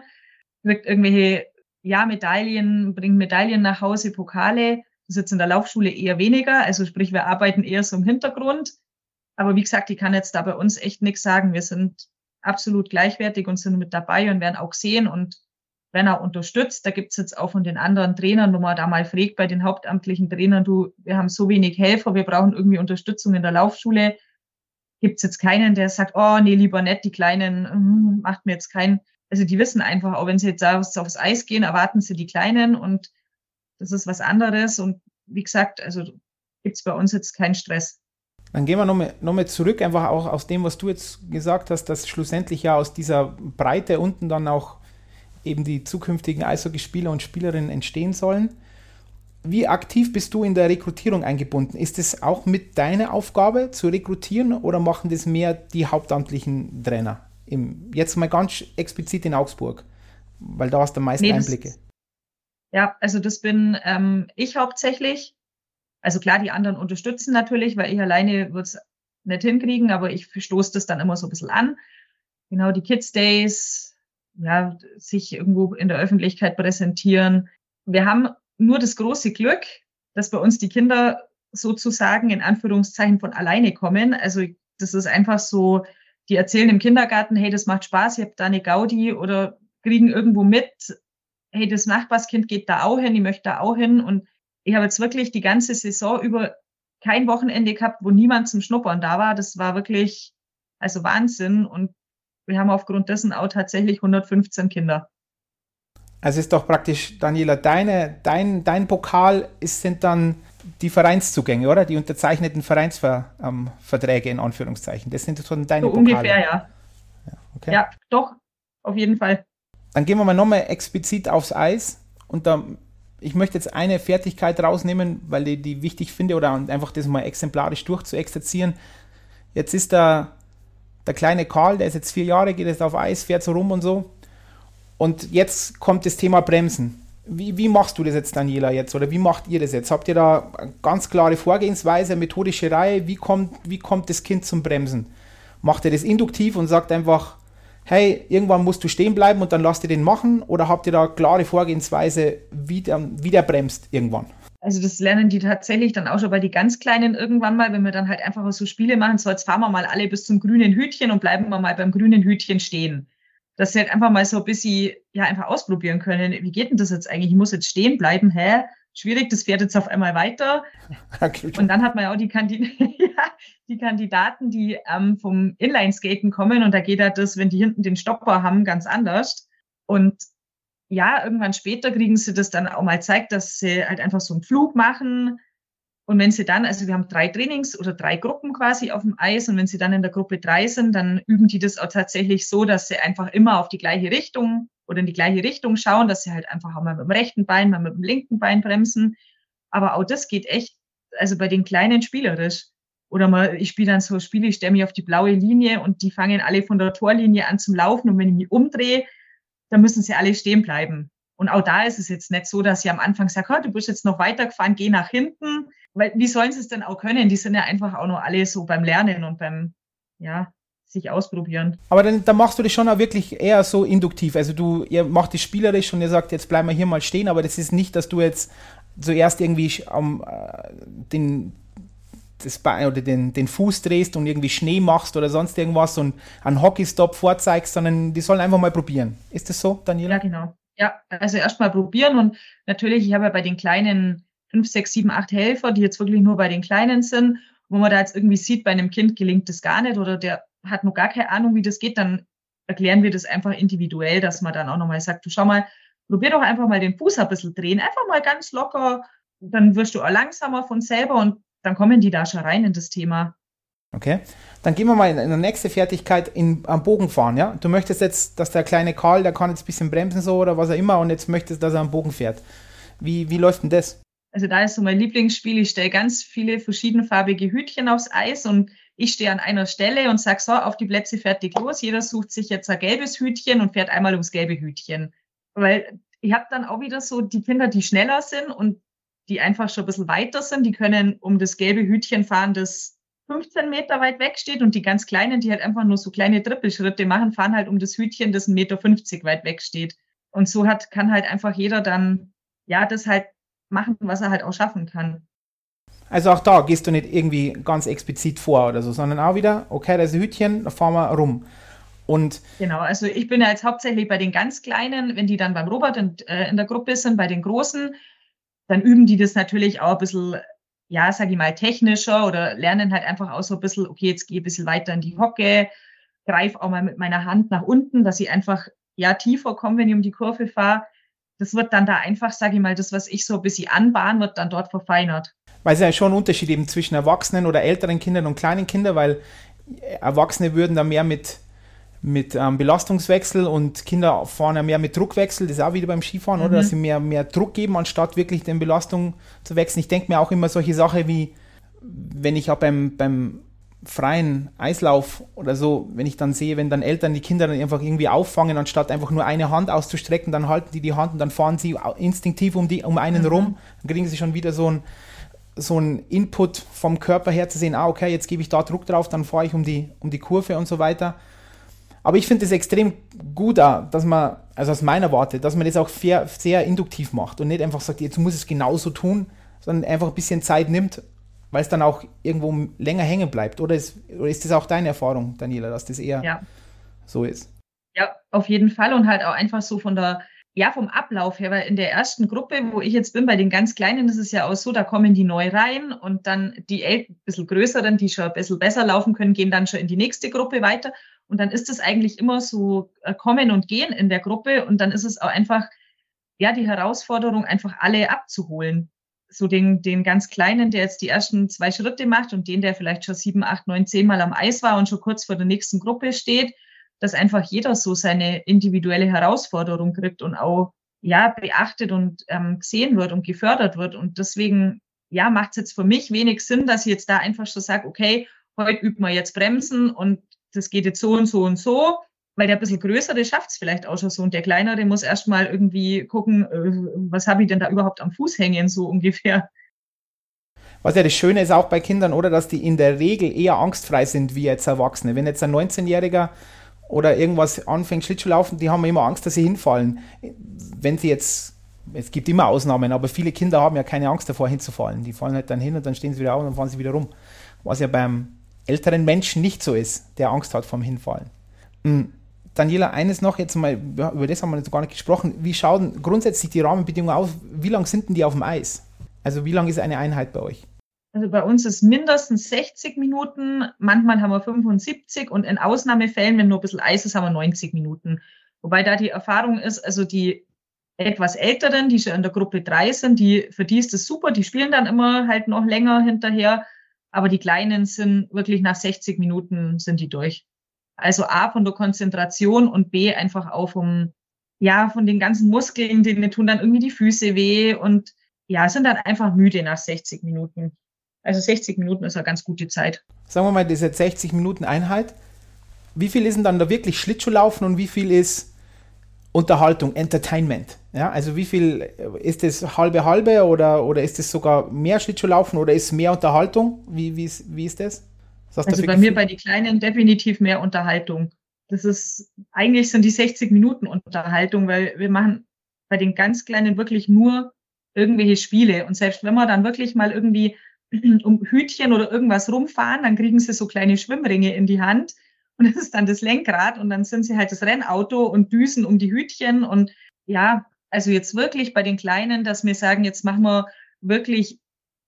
kriegt irgendwelche, ja, Medaillen, bringt Medaillen nach Hause, Pokale. Das ist jetzt in der Laufschule eher weniger. Also sprich, wir arbeiten eher so im Hintergrund. Aber wie gesagt, ich kann jetzt da bei uns echt nichts sagen. Wir sind absolut gleichwertig und sind mit dabei und werden auch gesehen und werden auch unterstützt. Da gibt's jetzt auch von den anderen Trainern, wo man da mal fragt, bei den hauptamtlichen Trainern, du, wir haben so wenig Helfer, wir brauchen irgendwie Unterstützung in der Laufschule. Gibt's jetzt keinen, der sagt, oh nee, lieber nicht, die Kleinen, mm, macht mir jetzt keinen. Also die wissen einfach, auch wenn sie jetzt aufs Eis gehen, erwarten sie die Kleinen und das ist was anderes. Und wie gesagt, also gibt es bei uns jetzt keinen Stress. Dann gehen wir nochmal noch mal zurück, einfach auch aus dem, was du jetzt gesagt hast, dass schlussendlich ja aus dieser Breite unten dann auch eben die zukünftigen Eishockeyspieler und Spielerinnen entstehen sollen. Wie aktiv bist du in der Rekrutierung eingebunden? Ist es auch mit deiner Aufgabe zu rekrutieren oder machen das mehr die hauptamtlichen Trainer? Im, jetzt mal ganz explizit in Augsburg, weil da hast du am meisten nee, Einblicke. Ja, also das bin ähm, ich hauptsächlich. Also klar, die anderen unterstützen natürlich, weil ich alleine würde es nicht hinkriegen, aber ich stoße das dann immer so ein bisschen an. Genau, die Kids Days, ja, sich irgendwo in der Öffentlichkeit präsentieren. Wir haben nur das große Glück, dass bei uns die Kinder sozusagen in Anführungszeichen von alleine kommen. Also das ist einfach so, die erzählen im Kindergarten, hey, das macht Spaß, ihr habt da eine Gaudi oder kriegen irgendwo mit, hey, das Nachbarskind geht da auch hin, ich möchte da auch hin. Und ich habe jetzt wirklich die ganze Saison über kein Wochenende gehabt, wo niemand zum Schnuppern da war. Das war wirklich, also Wahnsinn. Und wir haben aufgrund dessen auch tatsächlich 115 Kinder. Also ist doch praktisch, Daniela, deine, dein, dein Pokal ist, sind dann die Vereinszugänge, oder? Die unterzeichneten Vereinsverträge in Anführungszeichen. Das sind schon deine so Pokale. Ungefähr, ja. Ja, okay. ja, doch, auf jeden Fall. Dann gehen wir mal nochmal explizit aufs Eis und da, ich möchte jetzt eine Fertigkeit rausnehmen, weil ich die wichtig finde oder einfach das mal exemplarisch durchzuexerzieren. Jetzt ist da der kleine Karl, der ist jetzt vier Jahre, geht jetzt auf Eis, fährt so rum und so. Und jetzt kommt das Thema Bremsen. Wie, wie, machst du das jetzt, Daniela, jetzt? Oder wie macht ihr das jetzt? Habt ihr da eine ganz klare Vorgehensweise, methodische Reihe? Wie kommt, wie kommt das Kind zum Bremsen? Macht ihr das induktiv und sagt einfach, hey, irgendwann musst du stehen bleiben und dann lasst ihr den machen? Oder habt ihr da klare Vorgehensweise, wie der, wie der bremst irgendwann? Also das lernen die tatsächlich dann auch schon bei die ganz Kleinen irgendwann mal, wenn wir dann halt einfach so Spiele machen, so jetzt fahren wir mal alle bis zum grünen Hütchen und bleiben wir mal beim grünen Hütchen stehen. Dass sie halt einfach mal so ein bisschen, ja, einfach ausprobieren können. Wie geht denn das jetzt eigentlich? Ich muss jetzt stehen bleiben, hä? Schwierig, das fährt jetzt auf einmal weiter. und dann hat man ja auch die, Kandid ja, die Kandidaten, die ähm, vom Inline-Skaten kommen und da geht halt das, wenn die hinten den Stopper haben, ganz anders. Und ja, irgendwann später kriegen sie das dann auch mal zeigt, dass sie halt einfach so einen Flug machen, und wenn sie dann, also wir haben drei Trainings oder drei Gruppen quasi auf dem Eis und wenn sie dann in der Gruppe drei sind, dann üben die das auch tatsächlich so, dass sie einfach immer auf die gleiche Richtung oder in die gleiche Richtung schauen, dass sie halt einfach auch mal mit dem rechten Bein, mal mit dem linken Bein bremsen. Aber auch das geht echt, also bei den Kleinen spielerisch. Oder mal, ich spiele dann so Spiele, ich stelle mich auf die blaue Linie und die fangen alle von der Torlinie an zum Laufen und wenn ich mich umdrehe, dann müssen sie alle stehen bleiben. Und auch da ist es jetzt nicht so, dass ich am Anfang sage, oh, du bist jetzt noch weitergefahren, geh nach hinten, weil wie sollen sie es denn auch können? Die sind ja einfach auch nur alle so beim Lernen und beim, ja, sich ausprobieren. Aber dann, dann machst du das schon auch wirklich eher so induktiv. Also du, ihr macht es spielerisch und ihr sagt, jetzt bleiben wir hier mal stehen, aber das ist nicht, dass du jetzt zuerst irgendwie am, äh, den, das Bein oder den, den Fuß drehst und irgendwie Schnee machst oder sonst irgendwas und einen Hockeystop vorzeigst, sondern die sollen einfach mal probieren. Ist das so, Daniela? Ja, genau. Ja, also erst mal probieren und natürlich, ich habe ja bei den kleinen fünf, sechs, sieben, acht Helfer, die jetzt wirklich nur bei den Kleinen sind, wo man da jetzt irgendwie sieht, bei einem Kind gelingt das gar nicht oder der hat noch gar keine Ahnung, wie das geht, dann erklären wir das einfach individuell, dass man dann auch nochmal sagt, du schau mal, probier doch einfach mal den Fuß ein bisschen drehen, einfach mal ganz locker, dann wirst du auch langsamer von selber und dann kommen die da schon rein in das Thema. Okay, dann gehen wir mal in eine nächste Fertigkeit in, am Bogen fahren, ja? Du möchtest jetzt, dass der kleine Karl, der kann jetzt ein bisschen bremsen so oder was auch immer und jetzt möchtest, dass er am Bogen fährt. Wie, wie läuft denn das? Also da ist so mein Lieblingsspiel. Ich stelle ganz viele verschiedenfarbige Hütchen aufs Eis und ich stehe an einer Stelle und sage so, auf die Plätze fertig los. Jeder sucht sich jetzt ein gelbes Hütchen und fährt einmal ums gelbe Hütchen. Weil ich habe dann auch wieder so die Kinder, die schneller sind und die einfach schon ein bisschen weiter sind, die können um das gelbe Hütchen fahren, das 15 Meter weit weg steht und die ganz Kleinen, die halt einfach nur so kleine Trippelschritte machen, fahren halt um das Hütchen, das 1,50 Meter weit weg steht. Und so hat, kann halt einfach jeder dann, ja, das halt machen, was er halt auch schaffen kann. Also auch da gehst du nicht irgendwie ganz explizit vor oder so, sondern auch wieder, okay, da ist ein Hütchen, da fahren wir rum. Und genau, also ich bin ja jetzt hauptsächlich bei den ganz Kleinen, wenn die dann beim Robert und, äh, in der Gruppe sind, bei den Großen, dann üben die das natürlich auch ein bisschen, ja, sag ich mal, technischer oder lernen halt einfach auch so ein bisschen, okay, jetzt gehe ich ein bisschen weiter in die Hocke, greife auch mal mit meiner Hand nach unten, dass ich einfach ja tiefer komme, wenn ich um die Kurve fahre das wird dann da einfach, sage ich mal, das, was ich so ein bisschen anbahn, wird dann dort verfeinert. Weil es ja schon ein Unterschied eben zwischen Erwachsenen oder älteren Kindern und kleinen Kindern, weil Erwachsene würden da mehr mit, mit ähm, Belastungswechsel und Kinder fahren ja mehr mit Druckwechsel, das ist auch wieder beim Skifahren, mhm. oder? Dass sie mehr, mehr Druck geben, anstatt wirklich den Belastung zu wechseln. Ich denke mir auch immer solche Sachen wie, wenn ich auch beim, beim freien Eislauf oder so, wenn ich dann sehe, wenn dann Eltern die Kinder dann einfach irgendwie auffangen, anstatt einfach nur eine Hand auszustrecken, dann halten die die Hand und dann fahren sie instinktiv um, die, um einen mhm. rum, dann kriegen sie schon wieder so ein so ein Input vom Körper her zu sehen, ah, okay, jetzt gebe ich da Druck drauf, dann fahre ich um die, um die Kurve und so weiter. Aber ich finde es extrem gut, dass man, also aus meiner Warte, dass man das auch sehr, sehr induktiv macht und nicht einfach sagt, jetzt muss es genauso tun, sondern einfach ein bisschen Zeit nimmt weil es dann auch irgendwo länger hängen bleibt. Oder ist, oder ist das auch deine Erfahrung, Daniela, dass das eher ja. so ist? Ja, auf jeden Fall und halt auch einfach so von der, ja, vom Ablauf her, weil in der ersten Gruppe, wo ich jetzt bin, bei den ganz Kleinen, ist es ja auch so, da kommen die neu rein und dann die ein bisschen größeren, die schon ein bisschen besser laufen können, gehen dann schon in die nächste Gruppe weiter. Und dann ist es eigentlich immer so äh, kommen und gehen in der Gruppe und dann ist es auch einfach, ja, die Herausforderung, einfach alle abzuholen so den, den ganz Kleinen, der jetzt die ersten zwei Schritte macht und den, der vielleicht schon sieben, acht, neun, zehn Mal am Eis war und schon kurz vor der nächsten Gruppe steht, dass einfach jeder so seine individuelle Herausforderung kriegt und auch ja beachtet und ähm, gesehen wird und gefördert wird. Und deswegen ja macht es jetzt für mich wenig Sinn, dass ich jetzt da einfach so sage, okay, heute übt man jetzt Bremsen und das geht jetzt so und so und so weil der ein bisschen größere schafft es vielleicht auch schon so und der kleinere muss erstmal irgendwie gucken, äh, was habe ich denn da überhaupt am Fuß hängen, so ungefähr. Was ja das Schöne ist auch bei Kindern, oder, dass die in der Regel eher angstfrei sind wie jetzt Erwachsene. Wenn jetzt ein 19-Jähriger oder irgendwas anfängt Schlittschuhlaufen, die haben immer Angst, dass sie hinfallen. Wenn sie jetzt, es gibt immer Ausnahmen, aber viele Kinder haben ja keine Angst davor hinzufallen. Die fallen halt dann hin und dann stehen sie wieder auf und dann fahren sie wieder rum. Was ja beim älteren Menschen nicht so ist, der Angst hat vom Hinfallen. Hm. Daniela, eines noch, jetzt mal, über das haben wir jetzt gar nicht gesprochen. Wie schauen grundsätzlich die Rahmenbedingungen aus? Wie lang sind denn die auf dem Eis? Also wie lang ist eine Einheit bei euch? Also bei uns ist mindestens 60 Minuten, manchmal haben wir 75 und in Ausnahmefällen, wenn nur ein bisschen Eis ist, haben wir 90 Minuten. Wobei da die Erfahrung ist, also die etwas Älteren, die schon in der Gruppe 3 sind, die, für die ist das super, die spielen dann immer halt noch länger hinterher. Aber die Kleinen sind wirklich nach 60 Minuten sind die durch. Also A von der Konzentration und B einfach auch vom, ja, von den ganzen Muskeln, denen tun dann irgendwie die Füße weh und ja, sind dann einfach müde nach 60 Minuten. Also 60 Minuten ist eine ganz gute Zeit. Sagen wir mal, jetzt 60 Minuten Einheit. Wie viel ist denn dann da wirklich Schlittschuhlaufen und wie viel ist Unterhaltung, Entertainment? Ja, also wie viel ist das halbe halbe oder, oder ist es sogar mehr Schlittschuhlaufen oder ist es mehr Unterhaltung? Wie, wie, ist, wie ist das? Also bei mir bei den Kleinen definitiv mehr Unterhaltung. Das ist, eigentlich sind die 60 Minuten Unterhaltung, weil wir machen bei den ganz Kleinen wirklich nur irgendwelche Spiele. Und selbst wenn wir dann wirklich mal irgendwie um Hütchen oder irgendwas rumfahren, dann kriegen sie so kleine Schwimmringe in die Hand. Und das ist dann das Lenkrad und dann sind sie halt das Rennauto und düsen um die Hütchen. Und ja, also jetzt wirklich bei den Kleinen, dass wir sagen, jetzt machen wir wirklich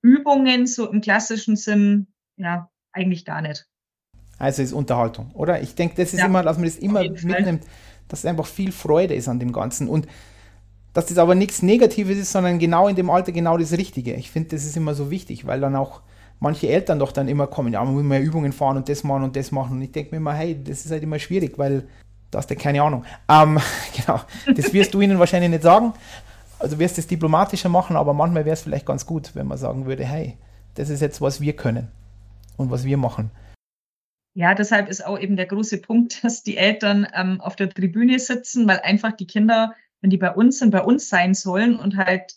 Übungen so im klassischen Sinn, ja, eigentlich gar nicht. Also ist Unterhaltung, oder? Ich denke, das ist ja, immer, dass man das immer mitnimmt, dass es einfach viel Freude ist an dem Ganzen. Und dass das aber nichts Negatives ist, sondern genau in dem Alter genau das Richtige. Ich finde, das ist immer so wichtig, weil dann auch manche Eltern doch dann immer kommen, ja, man muss mehr Übungen fahren und das machen und das machen. Und ich denke mir immer, hey, das ist halt immer schwierig, weil da hast du keine Ahnung. Ähm, genau, das wirst du ihnen wahrscheinlich nicht sagen. Also wirst du es diplomatischer machen, aber manchmal wäre es vielleicht ganz gut, wenn man sagen würde, hey, das ist jetzt, was wir können und was wir machen. Ja, deshalb ist auch eben der große Punkt, dass die Eltern ähm, auf der Tribüne sitzen, weil einfach die Kinder, wenn die bei uns sind, bei uns sein sollen und halt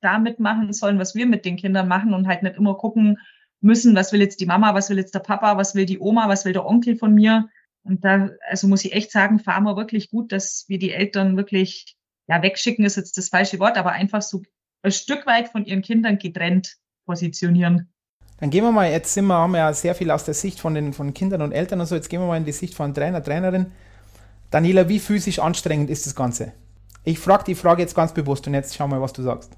da mitmachen sollen, was wir mit den Kindern machen und halt nicht immer gucken müssen, was will jetzt die Mama, was will jetzt der Papa, was will die Oma, was will der Onkel von mir. Und da, also muss ich echt sagen, fahren wir wirklich gut, dass wir die Eltern wirklich, ja, wegschicken ist jetzt das falsche Wort, aber einfach so ein Stück weit von ihren Kindern getrennt positionieren. Dann gehen wir mal, jetzt sind wir, haben wir ja sehr viel aus der Sicht von den von Kindern und Eltern und so, jetzt gehen wir mal in die Sicht von Trainer, Trainerin. Daniela, wie physisch anstrengend ist das Ganze? Ich frage die Frage jetzt ganz bewusst und jetzt schau mal, was du sagst.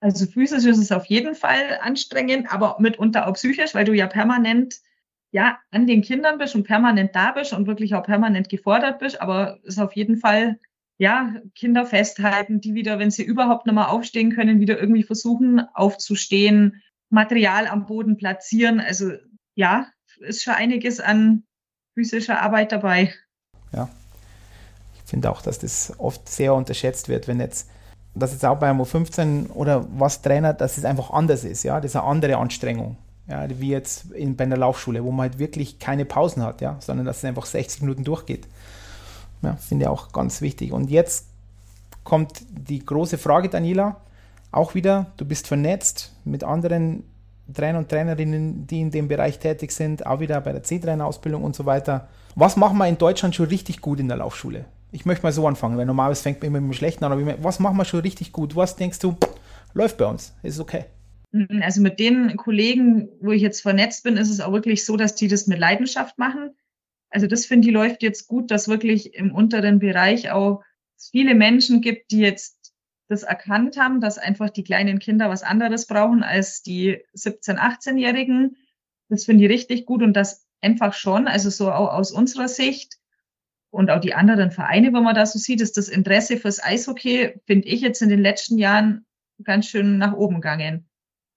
Also physisch ist es auf jeden Fall anstrengend, aber mitunter auch psychisch, weil du ja permanent ja an den Kindern bist und permanent da bist und wirklich auch permanent gefordert bist. Aber es ist auf jeden Fall ja Kinder festhalten, die wieder, wenn sie überhaupt noch mal aufstehen können, wieder irgendwie versuchen aufzustehen, Material am Boden platzieren. Also ja, ist schon einiges an physischer Arbeit dabei. Ja, ich finde auch, dass das oft sehr unterschätzt wird, wenn jetzt, dass jetzt auch bei einem 15 oder was Trainer, dass es einfach anders ist. Ja, das ist eine andere Anstrengung. Ja, wie jetzt in, bei einer Laufschule, wo man halt wirklich keine Pausen hat, ja, sondern dass es einfach 60 Minuten durchgeht. Ja, finde ich auch ganz wichtig. Und jetzt kommt die große Frage, Daniela auch wieder, du bist vernetzt mit anderen Trainer und Trainerinnen, die in dem Bereich tätig sind, auch wieder bei der C-Trainer-Ausbildung und so weiter. Was machen wir in Deutschland schon richtig gut in der Laufschule? Ich möchte mal so anfangen, weil normalerweise fängt man immer mit dem Schlechten an, aber was machen wir schon richtig gut? Was denkst du, läuft bei uns? Ist okay? Mhm, also mit den Kollegen, wo ich jetzt vernetzt bin, ist es auch wirklich so, dass die das mit Leidenschaft machen. Also das finde ich läuft jetzt gut, dass wirklich im unteren Bereich auch viele Menschen gibt, die jetzt das erkannt haben, dass einfach die kleinen Kinder was anderes brauchen als die 17-, 18-Jährigen. Das finde ich richtig gut und das einfach schon, also so auch aus unserer Sicht und auch die anderen Vereine, wenn man da so sieht, ist das Interesse fürs Eishockey, finde ich jetzt in den letzten Jahren ganz schön nach oben gegangen.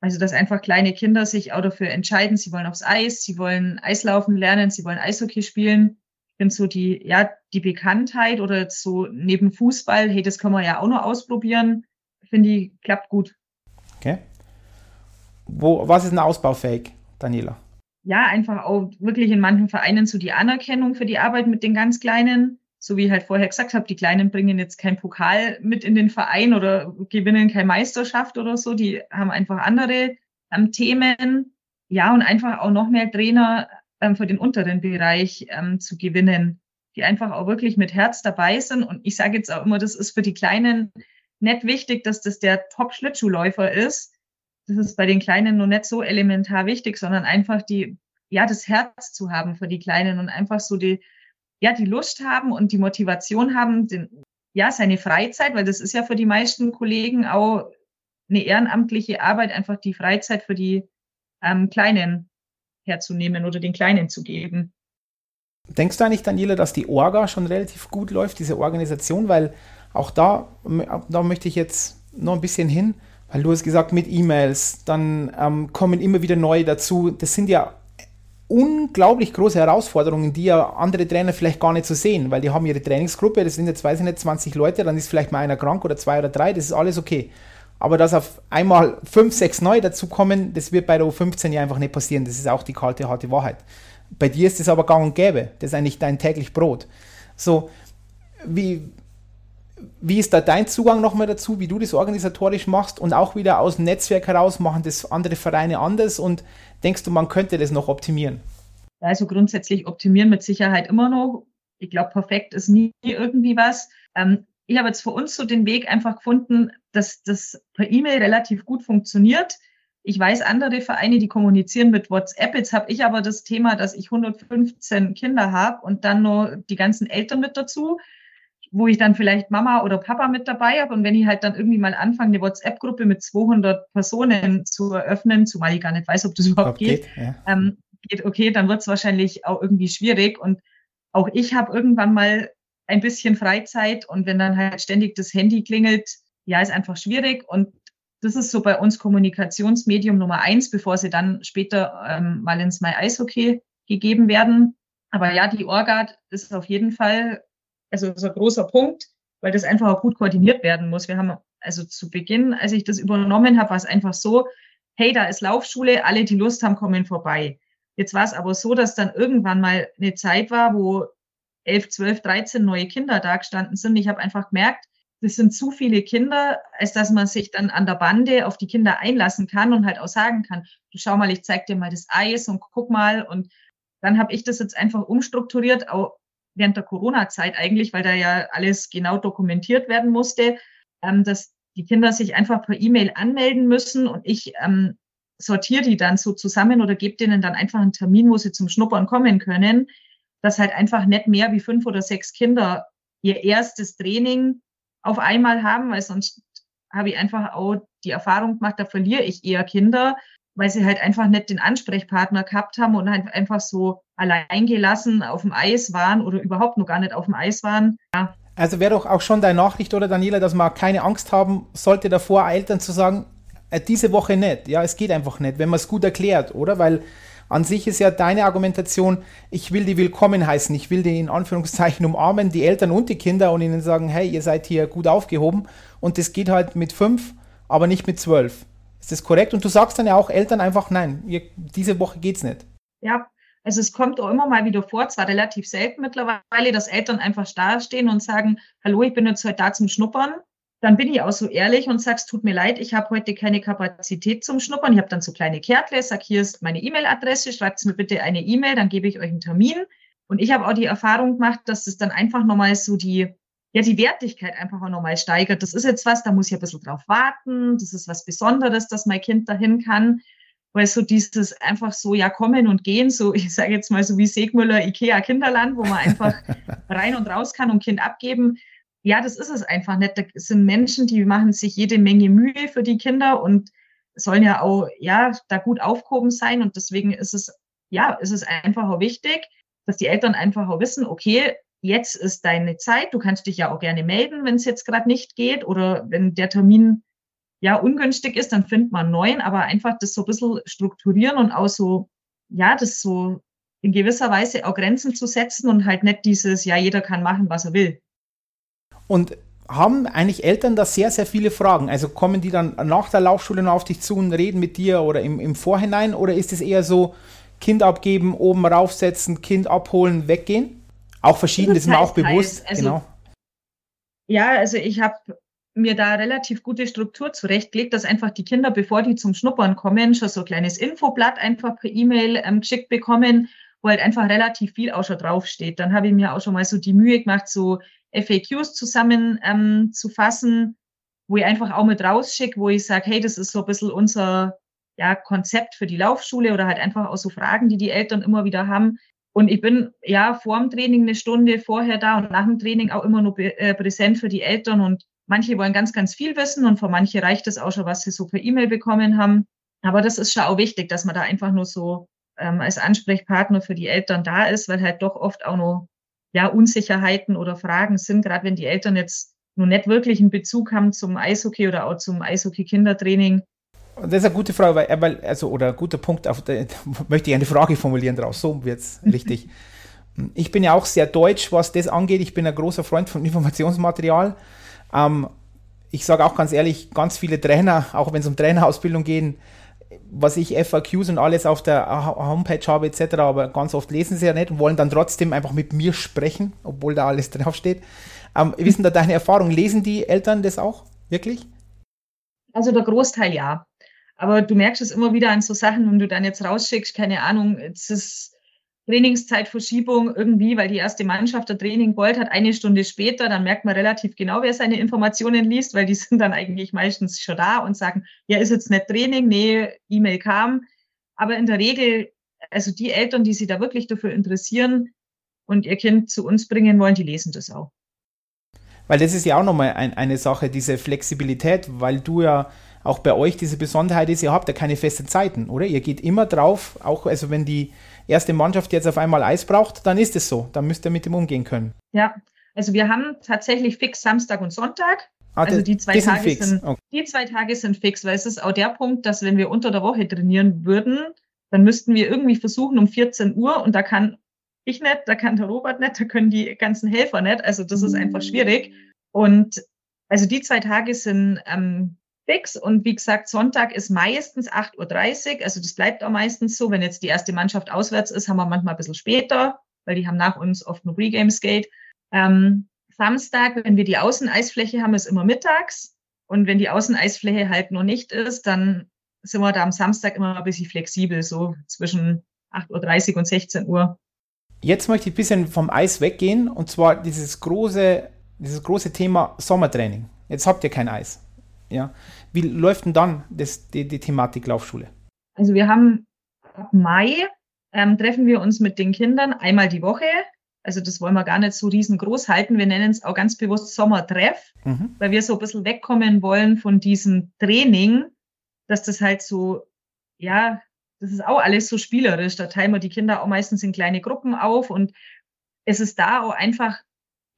Also, dass einfach kleine Kinder sich auch dafür entscheiden, sie wollen aufs Eis, sie wollen Eislaufen lernen, sie wollen Eishockey spielen finde so die, ja, die Bekanntheit oder jetzt so neben Fußball, hey, das kann man ja auch noch ausprobieren, finde ich, klappt gut. Okay. Wo, was ist ein ausbaufähig, Daniela? Ja, einfach auch wirklich in manchen Vereinen so die Anerkennung für die Arbeit mit den ganz Kleinen. So wie ich halt vorher gesagt habe, die Kleinen bringen jetzt kein Pokal mit in den Verein oder gewinnen keine Meisterschaft oder so. Die haben einfach andere ähm, Themen. Ja, und einfach auch noch mehr Trainer ähm, für den unteren Bereich ähm, zu gewinnen, die einfach auch wirklich mit Herz dabei sind. Und ich sage jetzt auch immer, das ist für die Kleinen nicht wichtig, dass das der Top-Schlittschuhläufer ist. Das ist bei den Kleinen nur nicht so elementar wichtig, sondern einfach die, ja, das Herz zu haben für die Kleinen und einfach so die, ja die Lust haben und die Motivation haben, den, ja seine Freizeit, weil das ist ja für die meisten Kollegen auch eine ehrenamtliche Arbeit, einfach die Freizeit für die ähm, Kleinen herzunehmen oder den Kleinen zu geben. Denkst du eigentlich, Daniela, dass die Orga schon relativ gut läuft, diese Organisation? Weil auch da, da möchte ich jetzt noch ein bisschen hin, weil du hast gesagt, mit E-Mails, dann ähm, kommen immer wieder neue dazu. Das sind ja unglaublich große Herausforderungen, die ja andere Trainer vielleicht gar nicht so sehen, weil die haben ihre Trainingsgruppe, das sind jetzt, weiß ich nicht, 20 Leute, dann ist vielleicht mal einer krank oder zwei oder drei, das ist alles okay. Aber dass auf einmal fünf, sechs neue dazukommen, das wird bei der U15 ja einfach nicht passieren. Das ist auch die kalte, harte Wahrheit. Bei dir ist das aber gang und gäbe. Das ist eigentlich dein täglich Brot. So, wie, wie ist da dein Zugang nochmal dazu, wie du das organisatorisch machst und auch wieder aus dem Netzwerk heraus machen das andere Vereine anders und denkst du, man könnte das noch optimieren? Also grundsätzlich optimieren mit Sicherheit immer noch. Ich glaube, perfekt ist nie irgendwie was. Ähm, ich habe jetzt für uns so den Weg einfach gefunden, dass das per E-Mail relativ gut funktioniert. Ich weiß andere Vereine, die kommunizieren mit WhatsApp. Jetzt habe ich aber das Thema, dass ich 115 Kinder habe und dann nur die ganzen Eltern mit dazu, wo ich dann vielleicht Mama oder Papa mit dabei habe. Und wenn ich halt dann irgendwie mal anfange, eine WhatsApp-Gruppe mit 200 Personen zu eröffnen, zumal ich gar nicht weiß, ob das überhaupt geht, geht, ja. ähm, geht okay, dann wird es wahrscheinlich auch irgendwie schwierig. Und auch ich habe irgendwann mal ein bisschen Freizeit und wenn dann halt ständig das Handy klingelt, ja, ist einfach schwierig und das ist so bei uns Kommunikationsmedium Nummer eins, bevor sie dann später ähm, mal ins My Eishockey gegeben werden. Aber ja, die Orgard ist auf jeden Fall, also so ein großer Punkt, weil das einfach auch gut koordiniert werden muss. Wir haben also zu Beginn, als ich das übernommen habe, war es einfach so, hey, da ist Laufschule, alle, die Lust haben, kommen vorbei. Jetzt war es aber so, dass dann irgendwann mal eine Zeit war, wo 11, 12, 13 neue Kinder da gestanden sind. Ich habe einfach gemerkt, das sind zu viele Kinder, als dass man sich dann an der Bande auf die Kinder einlassen kann und halt auch sagen kann, du schau mal, ich zeig dir mal das Eis und guck mal. Und dann habe ich das jetzt einfach umstrukturiert, auch während der Corona-Zeit eigentlich, weil da ja alles genau dokumentiert werden musste, ähm, dass die Kinder sich einfach per E-Mail anmelden müssen und ich ähm, sortiere die dann so zusammen oder gebe denen dann einfach einen Termin, wo sie zum Schnuppern kommen können dass halt einfach nicht mehr wie fünf oder sechs Kinder ihr erstes Training auf einmal haben, weil sonst habe ich einfach auch die Erfahrung gemacht, da verliere ich eher Kinder, weil sie halt einfach nicht den Ansprechpartner gehabt haben und halt einfach so allein gelassen auf dem Eis waren oder überhaupt noch gar nicht auf dem Eis waren. Ja. Also wäre doch auch schon deine Nachricht, oder Daniela, dass man keine Angst haben sollte davor, Eltern zu sagen, äh, diese Woche nicht. Ja, es geht einfach nicht, wenn man es gut erklärt, oder? Weil an sich ist ja deine Argumentation, ich will die willkommen heißen, ich will die in Anführungszeichen umarmen, die Eltern und die Kinder und ihnen sagen, hey, ihr seid hier gut aufgehoben und das geht halt mit fünf, aber nicht mit zwölf. Ist das korrekt? Und du sagst dann ja auch Eltern einfach, nein, ihr, diese Woche geht's nicht. Ja, also es kommt auch immer mal wieder vor, zwar relativ selten mittlerweile, dass Eltern einfach da stehen und sagen, hallo, ich bin jetzt heute da zum Schnuppern dann bin ich auch so ehrlich und sage, es tut mir leid, ich habe heute keine Kapazität zum Schnuppern. Ich habe dann so kleine Kärtle, sag, hier ist meine E-Mail-Adresse, schreibt mir bitte eine E-Mail, dann gebe ich euch einen Termin. Und ich habe auch die Erfahrung gemacht, dass es dann einfach nochmal so die, ja, die Wertigkeit einfach auch nochmal steigert. Das ist jetzt was, da muss ich ein bisschen drauf warten. Das ist was Besonderes, dass mein Kind dahin kann. Weil so dieses einfach so, ja, kommen und gehen, so, ich sage jetzt mal so wie Segmüller, Ikea Kinderland, wo man einfach rein und raus kann und Kind abgeben ja, das ist es einfach nicht. Das sind Menschen, die machen sich jede Menge Mühe für die Kinder und sollen ja auch, ja, da gut aufgehoben sein. Und deswegen ist es, ja, ist es einfach auch wichtig, dass die Eltern einfach auch wissen, okay, jetzt ist deine Zeit. Du kannst dich ja auch gerne melden, wenn es jetzt gerade nicht geht oder wenn der Termin ja ungünstig ist, dann findet man einen neuen, aber einfach das so ein bisschen strukturieren und auch so, ja, das so in gewisser Weise auch Grenzen zu setzen und halt nicht dieses, ja, jeder kann machen, was er will. Und haben eigentlich Eltern da sehr, sehr viele Fragen? Also kommen die dann nach der Laufschule noch auf dich zu und reden mit dir oder im, im Vorhinein? Oder ist es eher so, Kind abgeben, oben raufsetzen, Kind abholen, weggehen? Auch verschieden, das ist mir auch bewusst. Also, genau. Ja, also ich habe mir da relativ gute Struktur zurechtgelegt, dass einfach die Kinder, bevor die zum Schnuppern kommen, schon so ein kleines Infoblatt einfach per E-Mail ähm, geschickt bekommen, wo halt einfach relativ viel auch schon draufsteht. Dann habe ich mir auch schon mal so die Mühe gemacht, so FAQs zusammen ähm, wo ich einfach auch mit rausschicke, wo ich sage, hey, das ist so ein bisschen unser ja, Konzept für die Laufschule oder halt einfach auch so Fragen, die die Eltern immer wieder haben. Und ich bin ja vor dem Training eine Stunde vorher da und nach dem Training auch immer nur äh, präsent für die Eltern. Und manche wollen ganz, ganz viel wissen und für manche reicht es auch schon, was sie so per E-Mail bekommen haben. Aber das ist schon auch wichtig, dass man da einfach nur so ähm, als Ansprechpartner für die Eltern da ist, weil halt doch oft auch noch ja, Unsicherheiten oder Fragen sind, gerade wenn die Eltern jetzt nur nicht wirklich einen Bezug haben zum Eishockey oder auch zum Eishockey-Kindertraining. Das ist eine gute Frage, weil, weil also, oder ein guter Punkt, auf der, möchte ich eine Frage formulieren draus, so wird es richtig. Ich bin ja auch sehr deutsch, was das angeht. Ich bin ein großer Freund von Informationsmaterial. Ähm, ich sage auch ganz ehrlich, ganz viele Trainer, auch wenn es um Trainerausbildung geht, was ich FAQs und alles auf der Homepage habe etc., aber ganz oft lesen sie ja nicht und wollen dann trotzdem einfach mit mir sprechen, obwohl da alles draufsteht. Ähm, wissen da deine Erfahrungen? Lesen die Eltern das auch wirklich? Also der Großteil ja. Aber du merkst es immer wieder an so Sachen, wenn du dann jetzt rausschickst, keine Ahnung, es ist Trainingszeitverschiebung irgendwie, weil die erste Mannschaft der Training wollte, hat eine Stunde später, dann merkt man relativ genau, wer seine Informationen liest, weil die sind dann eigentlich meistens schon da und sagen, ja, ist jetzt nicht Training, nee, E-Mail kam. Aber in der Regel, also die Eltern, die sich da wirklich dafür interessieren und ihr Kind zu uns bringen wollen, die lesen das auch. Weil das ist ja auch nochmal ein, eine Sache, diese Flexibilität, weil du ja auch bei euch diese Besonderheit ist, ihr habt ja keine festen Zeiten, oder? Ihr geht immer drauf, auch also wenn die erste Mannschaft jetzt auf einmal Eis braucht, dann ist es so. Dann müsst ihr mit dem umgehen können. Ja, also wir haben tatsächlich fix Samstag und Sonntag. Ah, also die zwei, Tage sind, sind okay. die zwei Tage sind fix, weil es ist auch der Punkt, dass wenn wir unter der Woche trainieren würden, dann müssten wir irgendwie versuchen um 14 Uhr und da kann ich nicht, da kann der Robert nicht, da können die ganzen Helfer nicht. Also das ist einfach schwierig. Und also die zwei Tage sind ähm, fix. Und wie gesagt, Sonntag ist meistens 8.30 Uhr. Also das bleibt auch meistens so. Wenn jetzt die erste Mannschaft auswärts ist, haben wir manchmal ein bisschen später, weil die haben nach uns oft ein Pre-Game-Skate. Ähm, Samstag, wenn wir die Außeneisfläche haben, ist immer mittags. Und wenn die Außeneisfläche halt noch nicht ist, dann sind wir da am Samstag immer ein bisschen flexibel, so zwischen 8.30 Uhr und 16 Uhr. Jetzt möchte ich ein bisschen vom Eis weggehen und zwar dieses große, dieses große Thema Sommertraining. Jetzt habt ihr kein Eis. Ja. Wie läuft denn dann das, die, die Thematik Laufschule? Also wir haben ab Mai ähm, treffen wir uns mit den Kindern einmal die Woche. Also das wollen wir gar nicht so riesengroß halten. Wir nennen es auch ganz bewusst Sommertreff, mhm. weil wir so ein bisschen wegkommen wollen von diesem Training, dass das halt so, ja, das ist auch alles so spielerisch. Da teilen wir die Kinder auch meistens in kleine Gruppen auf und es ist da auch einfach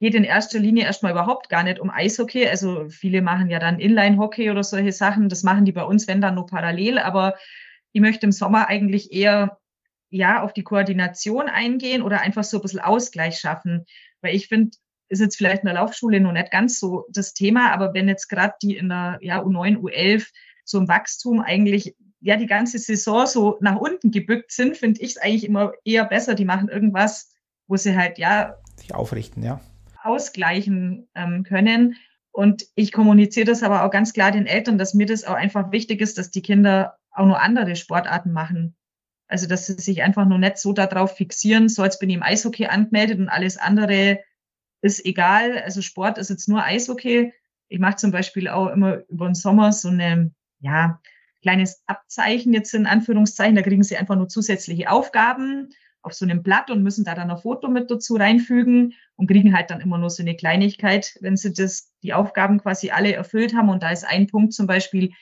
geht in erster Linie erstmal überhaupt gar nicht um Eishockey. Also viele machen ja dann Inline-Hockey oder solche Sachen. Das machen die bei uns, wenn dann nur parallel. Aber ich möchte im Sommer eigentlich eher ja auf die Koordination eingehen oder einfach so ein bisschen Ausgleich schaffen. Weil ich finde, ist jetzt vielleicht in der Laufschule noch nicht ganz so das Thema, aber wenn jetzt gerade die in der ja, U9, U11 so im Wachstum eigentlich ja die ganze Saison so nach unten gebückt sind, finde ich es eigentlich immer eher besser. Die machen irgendwas, wo sie halt ja sich aufrichten, ja ausgleichen ähm, können. Und ich kommuniziere das aber auch ganz klar den Eltern, dass mir das auch einfach wichtig ist, dass die Kinder auch nur andere Sportarten machen. Also, dass sie sich einfach nur nicht so darauf fixieren, so als bin ich im Eishockey angemeldet und alles andere ist egal. Also Sport ist jetzt nur Eishockey. Ich mache zum Beispiel auch immer über den Sommer so eine, ja, kleines Abzeichen jetzt in Anführungszeichen. Da kriegen sie einfach nur zusätzliche Aufgaben auf so einem Blatt und müssen da dann ein Foto mit dazu reinfügen und kriegen halt dann immer nur so eine Kleinigkeit, wenn sie das, die Aufgaben quasi alle erfüllt haben. Und da ist ein Punkt zum Beispiel,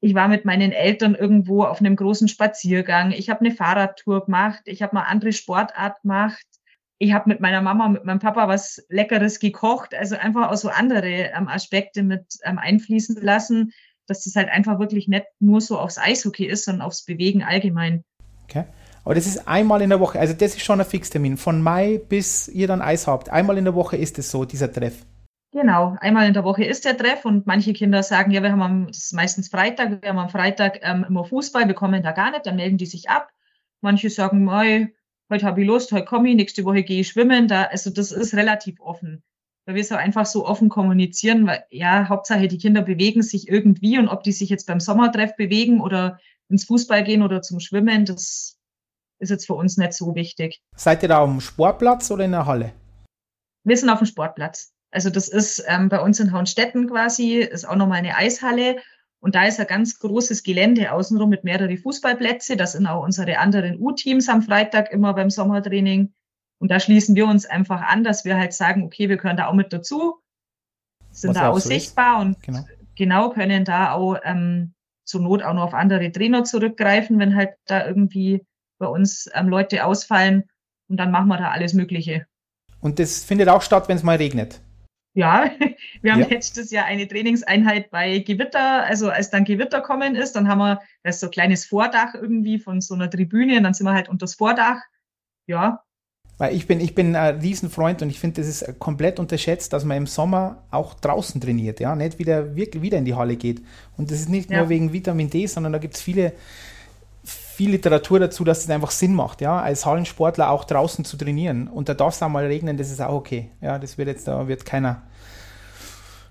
ich war mit meinen Eltern irgendwo auf einem großen Spaziergang. Ich habe eine Fahrradtour gemacht. Ich habe mal andere Sportart gemacht. Ich habe mit meiner Mama, mit meinem Papa was Leckeres gekocht. Also einfach auch so andere ähm, Aspekte mit ähm, einfließen lassen, dass das halt einfach wirklich nicht nur so aufs Eishockey ist, sondern aufs Bewegen allgemein. Okay. Aber das ist einmal in der Woche, also das ist schon ein Fixtermin. Von Mai bis ihr dann Eis habt. Einmal in der Woche ist es so, dieser Treff. Genau, einmal in der Woche ist der Treff und manche Kinder sagen, ja, wir haben am, das ist meistens Freitag, wir haben am Freitag ähm, immer Fußball, wir kommen da gar nicht, dann melden die sich ab. Manche sagen, heute habe ich Lust, heute komme ich, nächste Woche gehe ich schwimmen. Da, also das ist relativ offen, weil wir so einfach so offen kommunizieren, weil ja, Hauptsache die Kinder bewegen sich irgendwie und ob die sich jetzt beim Sommertreff bewegen oder ins Fußball gehen oder zum Schwimmen, das ist jetzt für uns nicht so wichtig. Seid ihr da auf dem Sportplatz oder in der Halle? Wir sind auf dem Sportplatz. Also das ist ähm, bei uns in Hauenstetten quasi, ist auch nochmal eine Eishalle. Und da ist ein ganz großes Gelände außenrum mit mehreren Fußballplätze. Das sind auch unsere anderen U-Teams am Freitag immer beim Sommertraining. Und da schließen wir uns einfach an, dass wir halt sagen, okay, wir können da auch mit dazu, sind Was da auch, so sichtbar ist. und genau. genau. können da auch ähm, zur Not auch noch auf andere Trainer zurückgreifen, wenn halt da irgendwie bei uns ähm, Leute ausfallen. Und dann machen wir da alles Mögliche. Und das findet auch statt, wenn es mal regnet. Ja, wir haben ja. letztes Jahr eine Trainingseinheit bei Gewitter, also als dann Gewitter kommen ist, dann haben wir, das so ein kleines Vordach irgendwie von so einer Tribüne und dann sind wir halt unter das Vordach. Ja. Weil ich bin, ich bin ein Riesenfreund und ich finde, das ist komplett unterschätzt, dass man im Sommer auch draußen trainiert, ja, nicht wieder, wirklich wieder in die Halle geht. Und das ist nicht ja. nur wegen Vitamin D, sondern da gibt es viele, viel Literatur dazu, dass es einfach Sinn macht, ja, als Hallensportler auch draußen zu trainieren. Und da darf es auch mal regnen, das ist auch okay. Ja, das wird jetzt, da wird keiner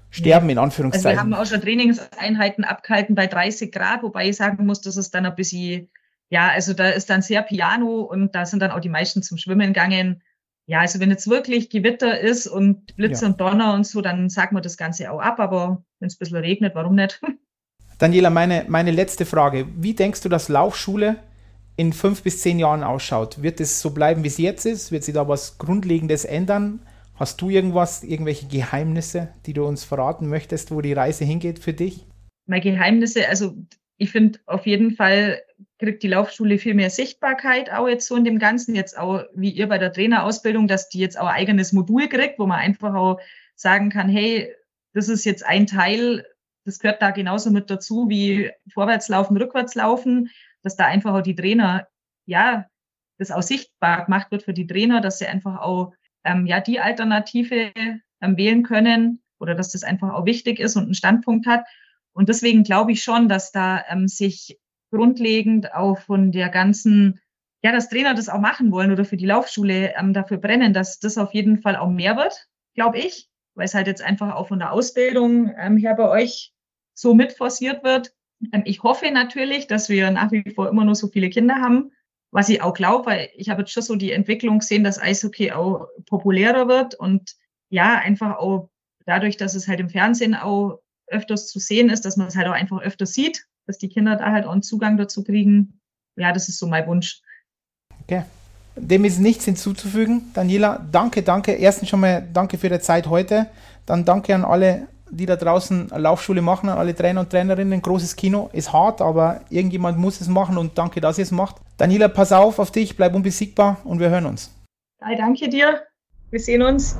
sterben, in Anführungszeichen. Also wir haben auch schon Trainingseinheiten abgehalten bei 30 Grad, wobei ich sagen muss, dass es dann ein bisschen, ja, also da ist dann sehr Piano und da sind dann auch die meisten zum Schwimmen gegangen. Ja, also wenn jetzt wirklich Gewitter ist und Blitze ja. und Donner und so, dann sagen wir das Ganze auch ab, aber wenn es ein bisschen regnet, warum nicht? Daniela, meine, meine letzte Frage. Wie denkst du, dass Laufschule in fünf bis zehn Jahren ausschaut? Wird es so bleiben, wie es jetzt ist? Wird sich da was Grundlegendes ändern? Hast du irgendwas, irgendwelche Geheimnisse, die du uns verraten möchtest, wo die Reise hingeht für dich? Meine Geheimnisse, also ich finde auf jeden Fall kriegt die Laufschule viel mehr Sichtbarkeit auch jetzt so in dem Ganzen, jetzt auch wie ihr bei der Trainerausbildung, dass die jetzt auch ein eigenes Modul kriegt, wo man einfach auch sagen kann, hey, das ist jetzt ein Teil das gehört da genauso mit dazu wie Vorwärtslaufen, Rückwärtslaufen, dass da einfach auch die Trainer, ja, das auch sichtbar gemacht wird für die Trainer, dass sie einfach auch ähm, ja die Alternative ähm, wählen können oder dass das einfach auch wichtig ist und einen Standpunkt hat. Und deswegen glaube ich schon, dass da ähm, sich grundlegend auch von der ganzen, ja, dass Trainer das auch machen wollen oder für die Laufschule ähm, dafür brennen, dass das auf jeden Fall auch mehr wird, glaube ich, weil es halt jetzt einfach auch von der Ausbildung ähm, her bei euch so mit forciert wird. Ähm, ich hoffe natürlich, dass wir nach wie vor immer nur so viele Kinder haben, was ich auch glaube, weil ich habe jetzt schon so die Entwicklung gesehen, dass Eishockey auch populärer wird und ja, einfach auch dadurch, dass es halt im Fernsehen auch öfters zu sehen ist, dass man es halt auch einfach öfter sieht, dass die Kinder da halt auch einen Zugang dazu kriegen. Ja, das ist so mein Wunsch. Okay. Dem ist nichts hinzuzufügen. Daniela, danke, danke. Erstens schon mal danke für die Zeit heute. Dann danke an alle die da draußen Laufschule machen, alle Trainer und Trainerinnen. Großes Kino ist hart, aber irgendjemand muss es machen und danke, dass ihr es macht. Daniela, pass auf auf dich, bleib unbesiegbar und wir hören uns. Danke dir. Wir sehen uns.